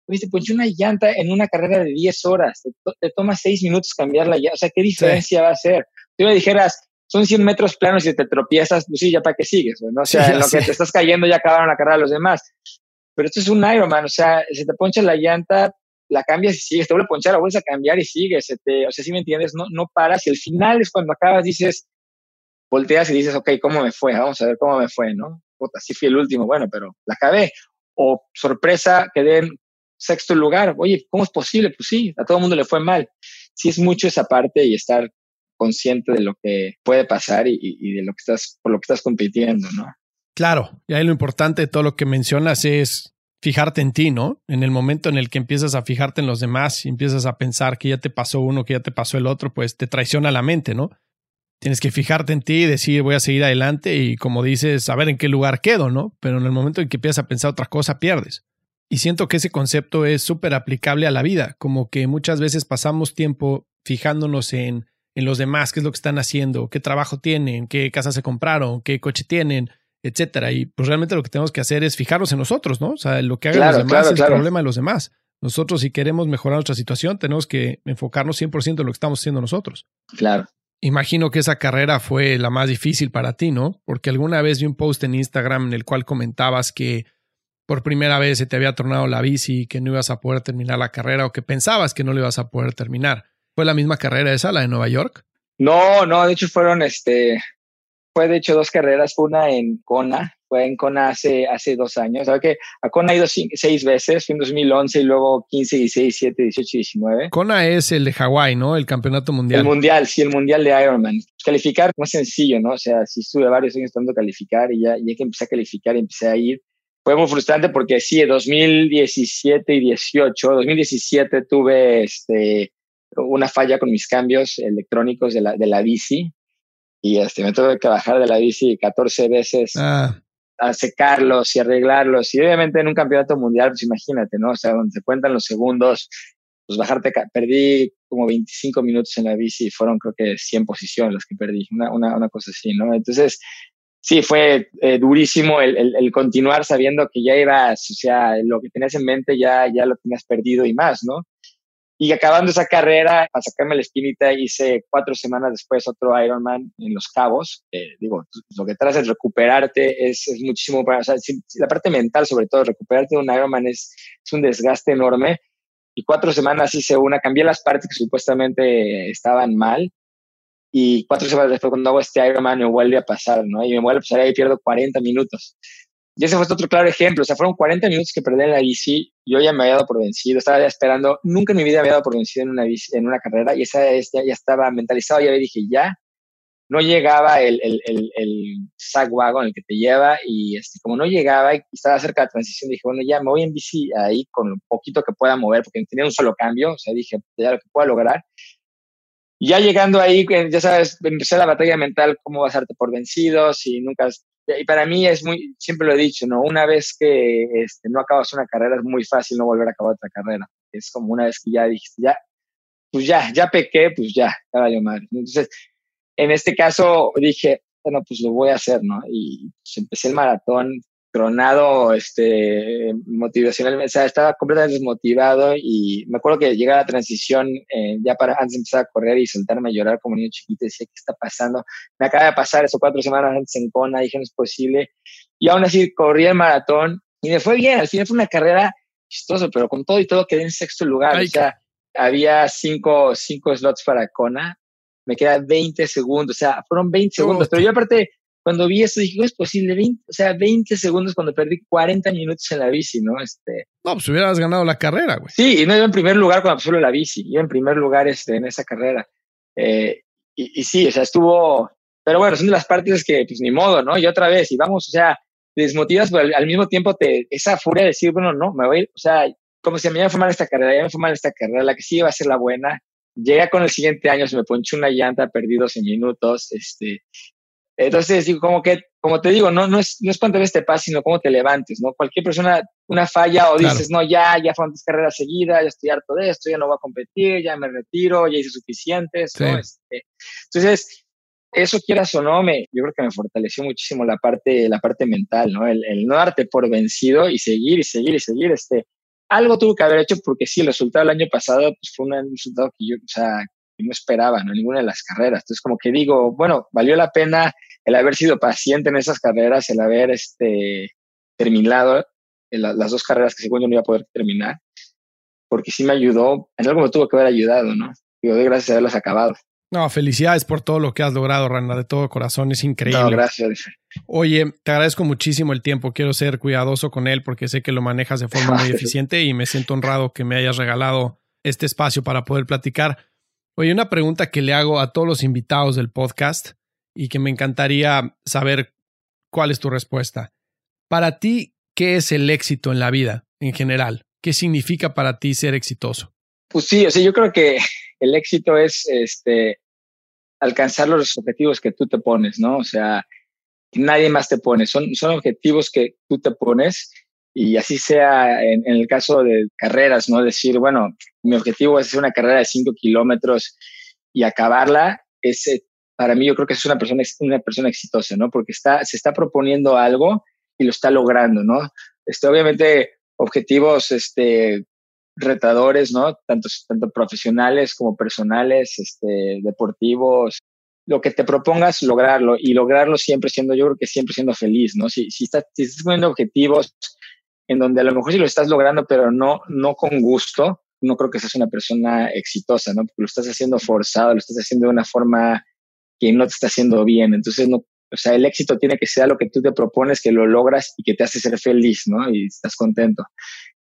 [SPEAKER 2] te ponche una llanta en una carrera de 10 horas, te, te toma 6 minutos cambiar la llanta, o sea, ¿qué diferencia va a ser? Si me dijeras, son 100 metros planos y te tropiezas, pues sí, ya para qué sigues, ¿no? O sea, en lo que te estás cayendo ya acabaron la carrera de los demás. Pero esto es un Ironman, o sea, se te poncha la llanta, la cambias y sigues, te vuelve a ponchar, la vuelves a cambiar y sigues, te, o sea, si me entiendes, no, no paras y el final es cuando acabas, dices, volteas y dices, ok, ¿cómo me fue? Vamos a ver cómo me fue, ¿no? Puta, sí fui el último, bueno, pero la acabé. O sorpresa, quedé en sexto lugar. Oye, ¿cómo es posible? Pues sí, a todo el mundo le fue mal. Sí es mucho esa parte y estar consciente de lo que puede pasar y, de lo que estás, por lo que estás compitiendo, ¿no?
[SPEAKER 1] Claro, y ahí lo importante de todo lo que mencionas es fijarte en ti, ¿no? En el momento en el que empiezas a fijarte en los demás y empiezas a pensar que ya te pasó uno, que ya te pasó el otro, pues te traiciona la mente, ¿no? Tienes que fijarte en ti y decir voy a seguir adelante y como dices, saber en qué lugar quedo, ¿no? Pero en el momento en que empiezas a pensar otra cosa, pierdes. Y siento que ese concepto es súper aplicable a la vida, como que muchas veces pasamos tiempo fijándonos en en los demás, qué es lo que están haciendo, qué trabajo tienen, qué casa se compraron, qué coche tienen, etcétera. Y pues realmente lo que tenemos que hacer es fijarnos en nosotros, ¿no? O sea, lo que hagan los demás es el problema de los demás. Nosotros, si queremos mejorar nuestra situación, tenemos que enfocarnos 100% en lo que estamos haciendo nosotros.
[SPEAKER 2] Claro.
[SPEAKER 1] Imagino que esa carrera fue la más difícil para ti, ¿no? Porque alguna vez vi un post en Instagram en el cual comentabas que por primera vez se te había tornado la bici, que no ibas a poder terminar la carrera o que pensabas que no lo ibas a poder terminar. ¿Fue la misma carrera esa, la de Nueva York?
[SPEAKER 2] No, no, de hecho fueron, este, fue de hecho dos carreras, una en Kona, fue en Kona hace, hace dos años, ¿sabes que A Kona he ido seis veces, fue en 2011 y luego 15, 16, 17, 18 y 19.
[SPEAKER 1] Kona es el de Hawái, ¿no? El campeonato mundial.
[SPEAKER 2] El mundial, sí, el mundial de Ironman. Calificar no es sencillo, ¿no? O sea, sí estuve varios años tratando calificar y ya, ya que empecé a calificar y empecé a ir, fue muy frustrante porque sí, en 2017 y 18, 2017 tuve este una falla con mis cambios electrónicos de la, de la bici y este, me tuve que bajar de la bici 14 veces ah. a secarlos y arreglarlos. Y obviamente en un campeonato mundial, pues imagínate, ¿no? O sea, donde se cuentan los segundos, pues bajarte, perdí como 25 minutos en la bici y fueron creo que 100 posiciones las que perdí, una, una, una cosa así, ¿no? Entonces, sí, fue eh, durísimo el, el, el, continuar sabiendo que ya ibas, o sea, lo que tenías en mente ya, ya lo tenías perdido y más, ¿no? Y acabando esa carrera, para sacarme la espinita, hice cuatro semanas después otro Ironman en Los Cabos. Eh, digo, lo que tratas es recuperarte, es, es muchísimo para, o sea, la parte mental sobre todo, recuperarte de un Ironman es, es un desgaste enorme. Y cuatro semanas hice una, cambié las partes que supuestamente estaban mal. Y cuatro semanas después, cuando hago este Ironman, me vuelve a pasar, ¿no? Y me vuelve a pasar y pierdo 40 minutos. Y ese fue otro claro ejemplo. O sea, fueron 40 minutos que perdí en la bici. Yo ya me había dado por vencido. Estaba ya esperando. Nunca en mi vida me había dado por vencido en una, bici, en una carrera. Y esa ya, ya estaba mentalizado. Ya dije, ya. No llegaba el, el, el, el wagon, el que te lleva. Y este, como no llegaba y estaba cerca de la transición, dije, bueno, ya me voy en bici ahí con lo poquito que pueda mover, porque tenía un solo cambio. O sea, dije, ya lo que pueda lograr. Ya llegando ahí, ya sabes, empecé la batalla mental, cómo vas a darte por vencido, si nunca y para mí es muy, siempre lo he dicho, ¿no? Una vez que este, no acabas una carrera es muy fácil no volver a acabar otra carrera. Es como una vez que ya dijiste, ya, pues ya, ya pequé, pues ya, ya valió madre. Entonces, en este caso dije, bueno, pues lo voy a hacer, ¿no? Y pues, empecé el maratón tronado este, motivacional, o sea, estaba completamente desmotivado y me acuerdo que llegaba la transición eh, ya para antes de empezar a correr y soltarme a llorar como niño chiquito, decía, ¿qué está pasando? Me acaba de pasar eso cuatro semanas antes en Kona, dije, no es posible. Y aún así corrí el maratón y me fue bien, al final fue una carrera chistosa, pero con todo y todo quedé en sexto lugar, o sea, había cinco, cinco slots para Kona, me quedan 20 segundos, o sea, fueron 20 segundos, pero yo aparte cuando vi eso dije, ¿cómo es posible? 20, o sea, 20 segundos cuando perdí 40 minutos en la bici, ¿no? Este,
[SPEAKER 1] no, pues hubieras ganado la carrera, güey.
[SPEAKER 2] Sí, y no iba en primer lugar cuando solo la bici, iba en primer lugar este, en esa carrera. Eh, y, y, sí, o sea, estuvo, pero bueno, son de las partes que, pues ni modo, ¿no? Y otra vez, y vamos, o sea, desmotivas, pero al, mismo tiempo te, esa furia de decir, bueno, no, me voy a ir, o sea, como si me iba a fumar esta carrera, ya me fue mal esta carrera, la que sí iba a ser la buena, llega con el siguiente año, se me ponchó una llanta, perdí 12 minutos, este, entonces, digo, como que, como te digo, no, no es, no es cuánto ves te paz, sino cómo te levantes, ¿no? Cualquier persona, una falla o dices, no, ya, ya fueron dos carreras seguidas, ya estoy harto de esto, ya no voy a competir, ya me retiro, ya hice suficientes, ¿no? Este, entonces, eso quieras o no, me, yo creo que me fortaleció muchísimo la parte, la parte mental, ¿no? El, el no darte por vencido y seguir y seguir y seguir, este, algo tuvo que haber hecho porque sí, el resultado del año pasado pues, fue un resultado que yo, o sea, que no esperaba, ¿no? Ninguna de las carreras. Entonces, como que digo, bueno, valió la pena el haber sido paciente en esas carreras, el haber este, terminado las dos carreras que según yo no iba a poder terminar, porque sí me ayudó, en algo me tuvo que haber ayudado, ¿no? Digo, doy gracias a haberlas acabado.
[SPEAKER 1] No, felicidades por todo lo que has logrado, Rana, de todo corazón, es increíble.
[SPEAKER 2] No, gracias.
[SPEAKER 1] Oye, te agradezco muchísimo el tiempo, quiero ser cuidadoso con él porque sé que lo manejas de forma muy eficiente y me siento honrado que me hayas regalado este espacio para poder platicar. Oye, una pregunta que le hago a todos los invitados del podcast y que me encantaría saber cuál es tu respuesta. Para ti, ¿qué es el éxito en la vida en general? ¿Qué significa para ti ser exitoso?
[SPEAKER 2] Pues sí, o sea, yo creo que el éxito es este alcanzar los objetivos que tú te pones, ¿no? O sea, nadie más te pone, son, son objetivos que tú te pones y así sea en, el caso de carreras, ¿no? Decir, bueno, mi objetivo es hacer una carrera de 5 kilómetros y acabarla, ese para mí yo creo que es una persona, una persona exitosa, ¿no? Porque está, se está proponiendo algo y lo está logrando, ¿no? Este, obviamente, objetivos este, retadores, ¿no? Tanto, tanto profesionales como personales, este, deportivos, lo que te propongas, lograrlo y lograrlo siempre siendo, yo creo que siempre siendo feliz, ¿no? Si, si, estás, si estás poniendo objetivos en donde a lo mejor sí lo estás logrando, pero no, no con gusto, no creo que seas una persona exitosa, ¿no? Porque lo estás haciendo forzado, lo estás haciendo de una forma que no te está haciendo bien. Entonces, no, o sea, el éxito tiene que ser lo que tú te propones, que lo logras y que te hace ser feliz, ¿no? Y estás contento.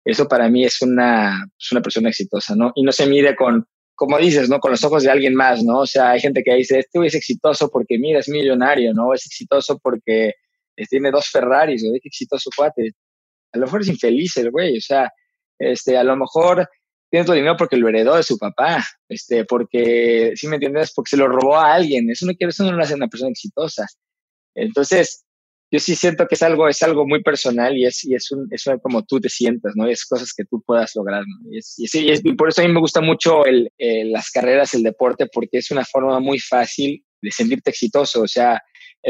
[SPEAKER 2] Eso para mí es una, es una persona exitosa, ¿no? Y no se mide con, como dices, ¿no? Con los ojos de alguien más, ¿no? O sea, hay gente que dice, este es exitoso porque, mira, es millonario, ¿no? Es exitoso porque eh, tiene dos Ferraris, ¿no? Es exitoso cuate. A lo mejor es infeliz el güey, o sea, este, a lo mejor tiene tu dinero porque lo heredó de su papá, este, porque, si me entiendes, porque se lo robó a alguien. Eso no quiere, eso no lo hace una persona exitosa. Entonces, yo sí siento que es algo, es algo muy personal y es, y es, un, es como tú te sientas, ¿no? Y es cosas que tú puedas lograr, ¿no? Y, por eso a mí me gusta mucho el, las carreras, el deporte, porque es una forma muy fácil de sentirte exitoso. O sea,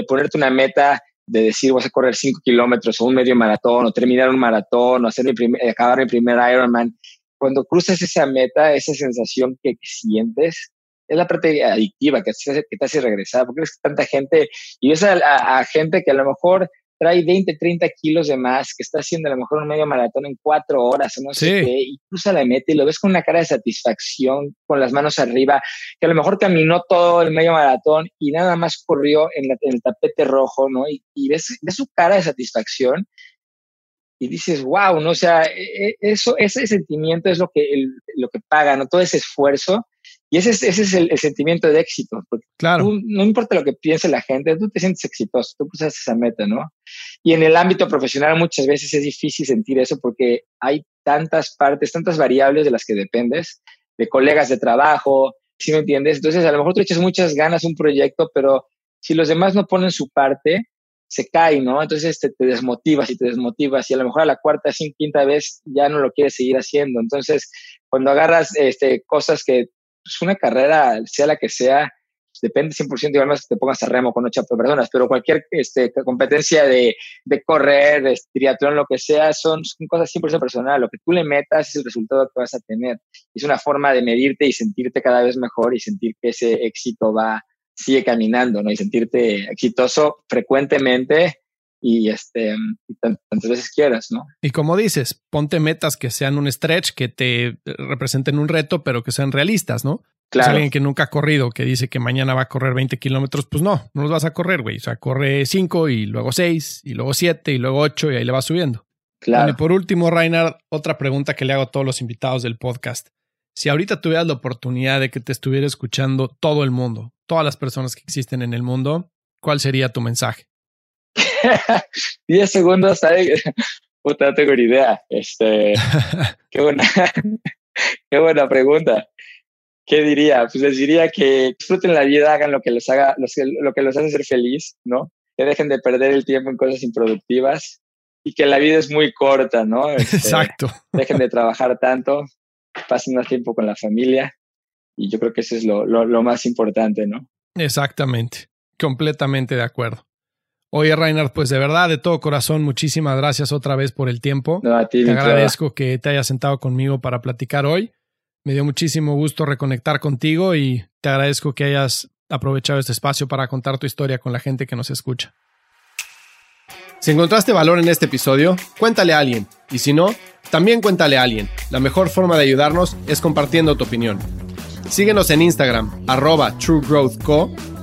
[SPEAKER 2] ponerte una meta de decir, vas a correr cinco kilómetros o un medio maratón o terminar un maratón o hacer mi primer, acabar mi primer Ironman cuando cruzas esa meta, esa sensación que, sientes, es la parte adictiva que te, hace, que te hace regresar, porque es tanta gente, y ves a, gente que a lo mejor trae 20, 30 kilos de más, que está haciendo a lo mejor un medio maratón en cuatro horas o no sé qué, y cruza la meta y lo ves con una cara de satisfacción, con las manos arriba, que a lo mejor caminó todo el medio maratón y nada más corrió en, el tapete rojo, ¿no? Y, ves, ves, su cara de satisfacción y dices, wow, ¿no? O sea, e, e, eso, ese sentimiento es lo que, lo que paga, ¿no? Todo ese esfuerzo. Y ese es, ese es el, sentimiento de éxito. Porque claro. no importa lo que piense la gente, tú te sientes exitoso, tú pusiste esa meta, ¿no? Y en el ámbito profesional muchas veces es difícil sentir eso porque hay tantas partes, tantas variables de las que dependes, de colegas de trabajo, ¿sí me entiendes? Entonces, a lo mejor tú echas muchas ganas un proyecto, pero si los demás no ponen su parte, se cae, ¿no? Entonces te, te, desmotivas y te desmotivas y a lo mejor a la cuarta, cinco, quinta vez ya no lo quieres seguir haciendo. Entonces, cuando agarras este, cosas que, pues una carrera, sea la que sea, depende 100% igual más que te pongas a remo con ocho personas, pero cualquier este, competencia de, de correr, de triatlón, lo que sea, son, son cosas 100% personal. Lo que tú le metas es el resultado que vas a tener. Es una forma de medirte y sentirte cada vez mejor y sentir que ese éxito va, sigue caminando, ¿no? Y sentirte exitoso frecuentemente y este tantas veces quieras, ¿no?
[SPEAKER 1] Y como dices, ponte metas que sean un stretch, que te representen un reto, pero que sean realistas, ¿no? Claro. alguien que nunca ha corrido, que dice que mañana va a correr 20 kilómetros, pues no, no los vas a correr, güey. O sea, corre 5 y luego 6 y luego 7 y luego 8 y ahí le vas subiendo. Claro. y por último, Reinhard, otra pregunta que le hago a todos los invitados del podcast. Si ahorita tuvieras la oportunidad de que te estuviera escuchando todo el mundo, todas las personas que existen en el mundo, ¿cuál sería tu mensaje?
[SPEAKER 2] 10 segundos, ¿sabes? Puta, no tengo ni idea. Este, qué, buena, qué buena pregunta. ¿Qué diría? Pues les diría que disfruten la vida, hagan lo que les haga, lo que los hace ser feliz, ¿no? Que dejen de perder el tiempo en cosas improductivas y que la vida es muy corta, ¿no?
[SPEAKER 1] Este, Exacto.
[SPEAKER 2] Dejen de trabajar tanto, pasen más tiempo con la familia y yo creo que eso es lo, lo, más importante, ¿no?
[SPEAKER 1] Exactamente, completamente de acuerdo. Oye, Reinhard, pues de verdad, de todo corazón, muchísimas gracias otra vez por el tiempo.
[SPEAKER 2] No, a ti,
[SPEAKER 1] te agradezco que te hayas sentado conmigo para platicar hoy. Me dio muchísimo gusto reconectar contigo y te agradezco que hayas aprovechado este espacio para contar tu historia con la gente que nos escucha. Si encontraste valor en este episodio, cuéntale a alguien. Y si no, también cuéntale a alguien. La mejor forma de ayudarnos es compartiendo tu opinión. Síguenos en Instagram, arroba truegrowthco,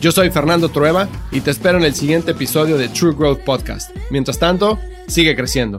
[SPEAKER 1] Yo soy Fernando Trueba y te espero en el siguiente episodio de True Growth Podcast. Mientras tanto, sigue creciendo.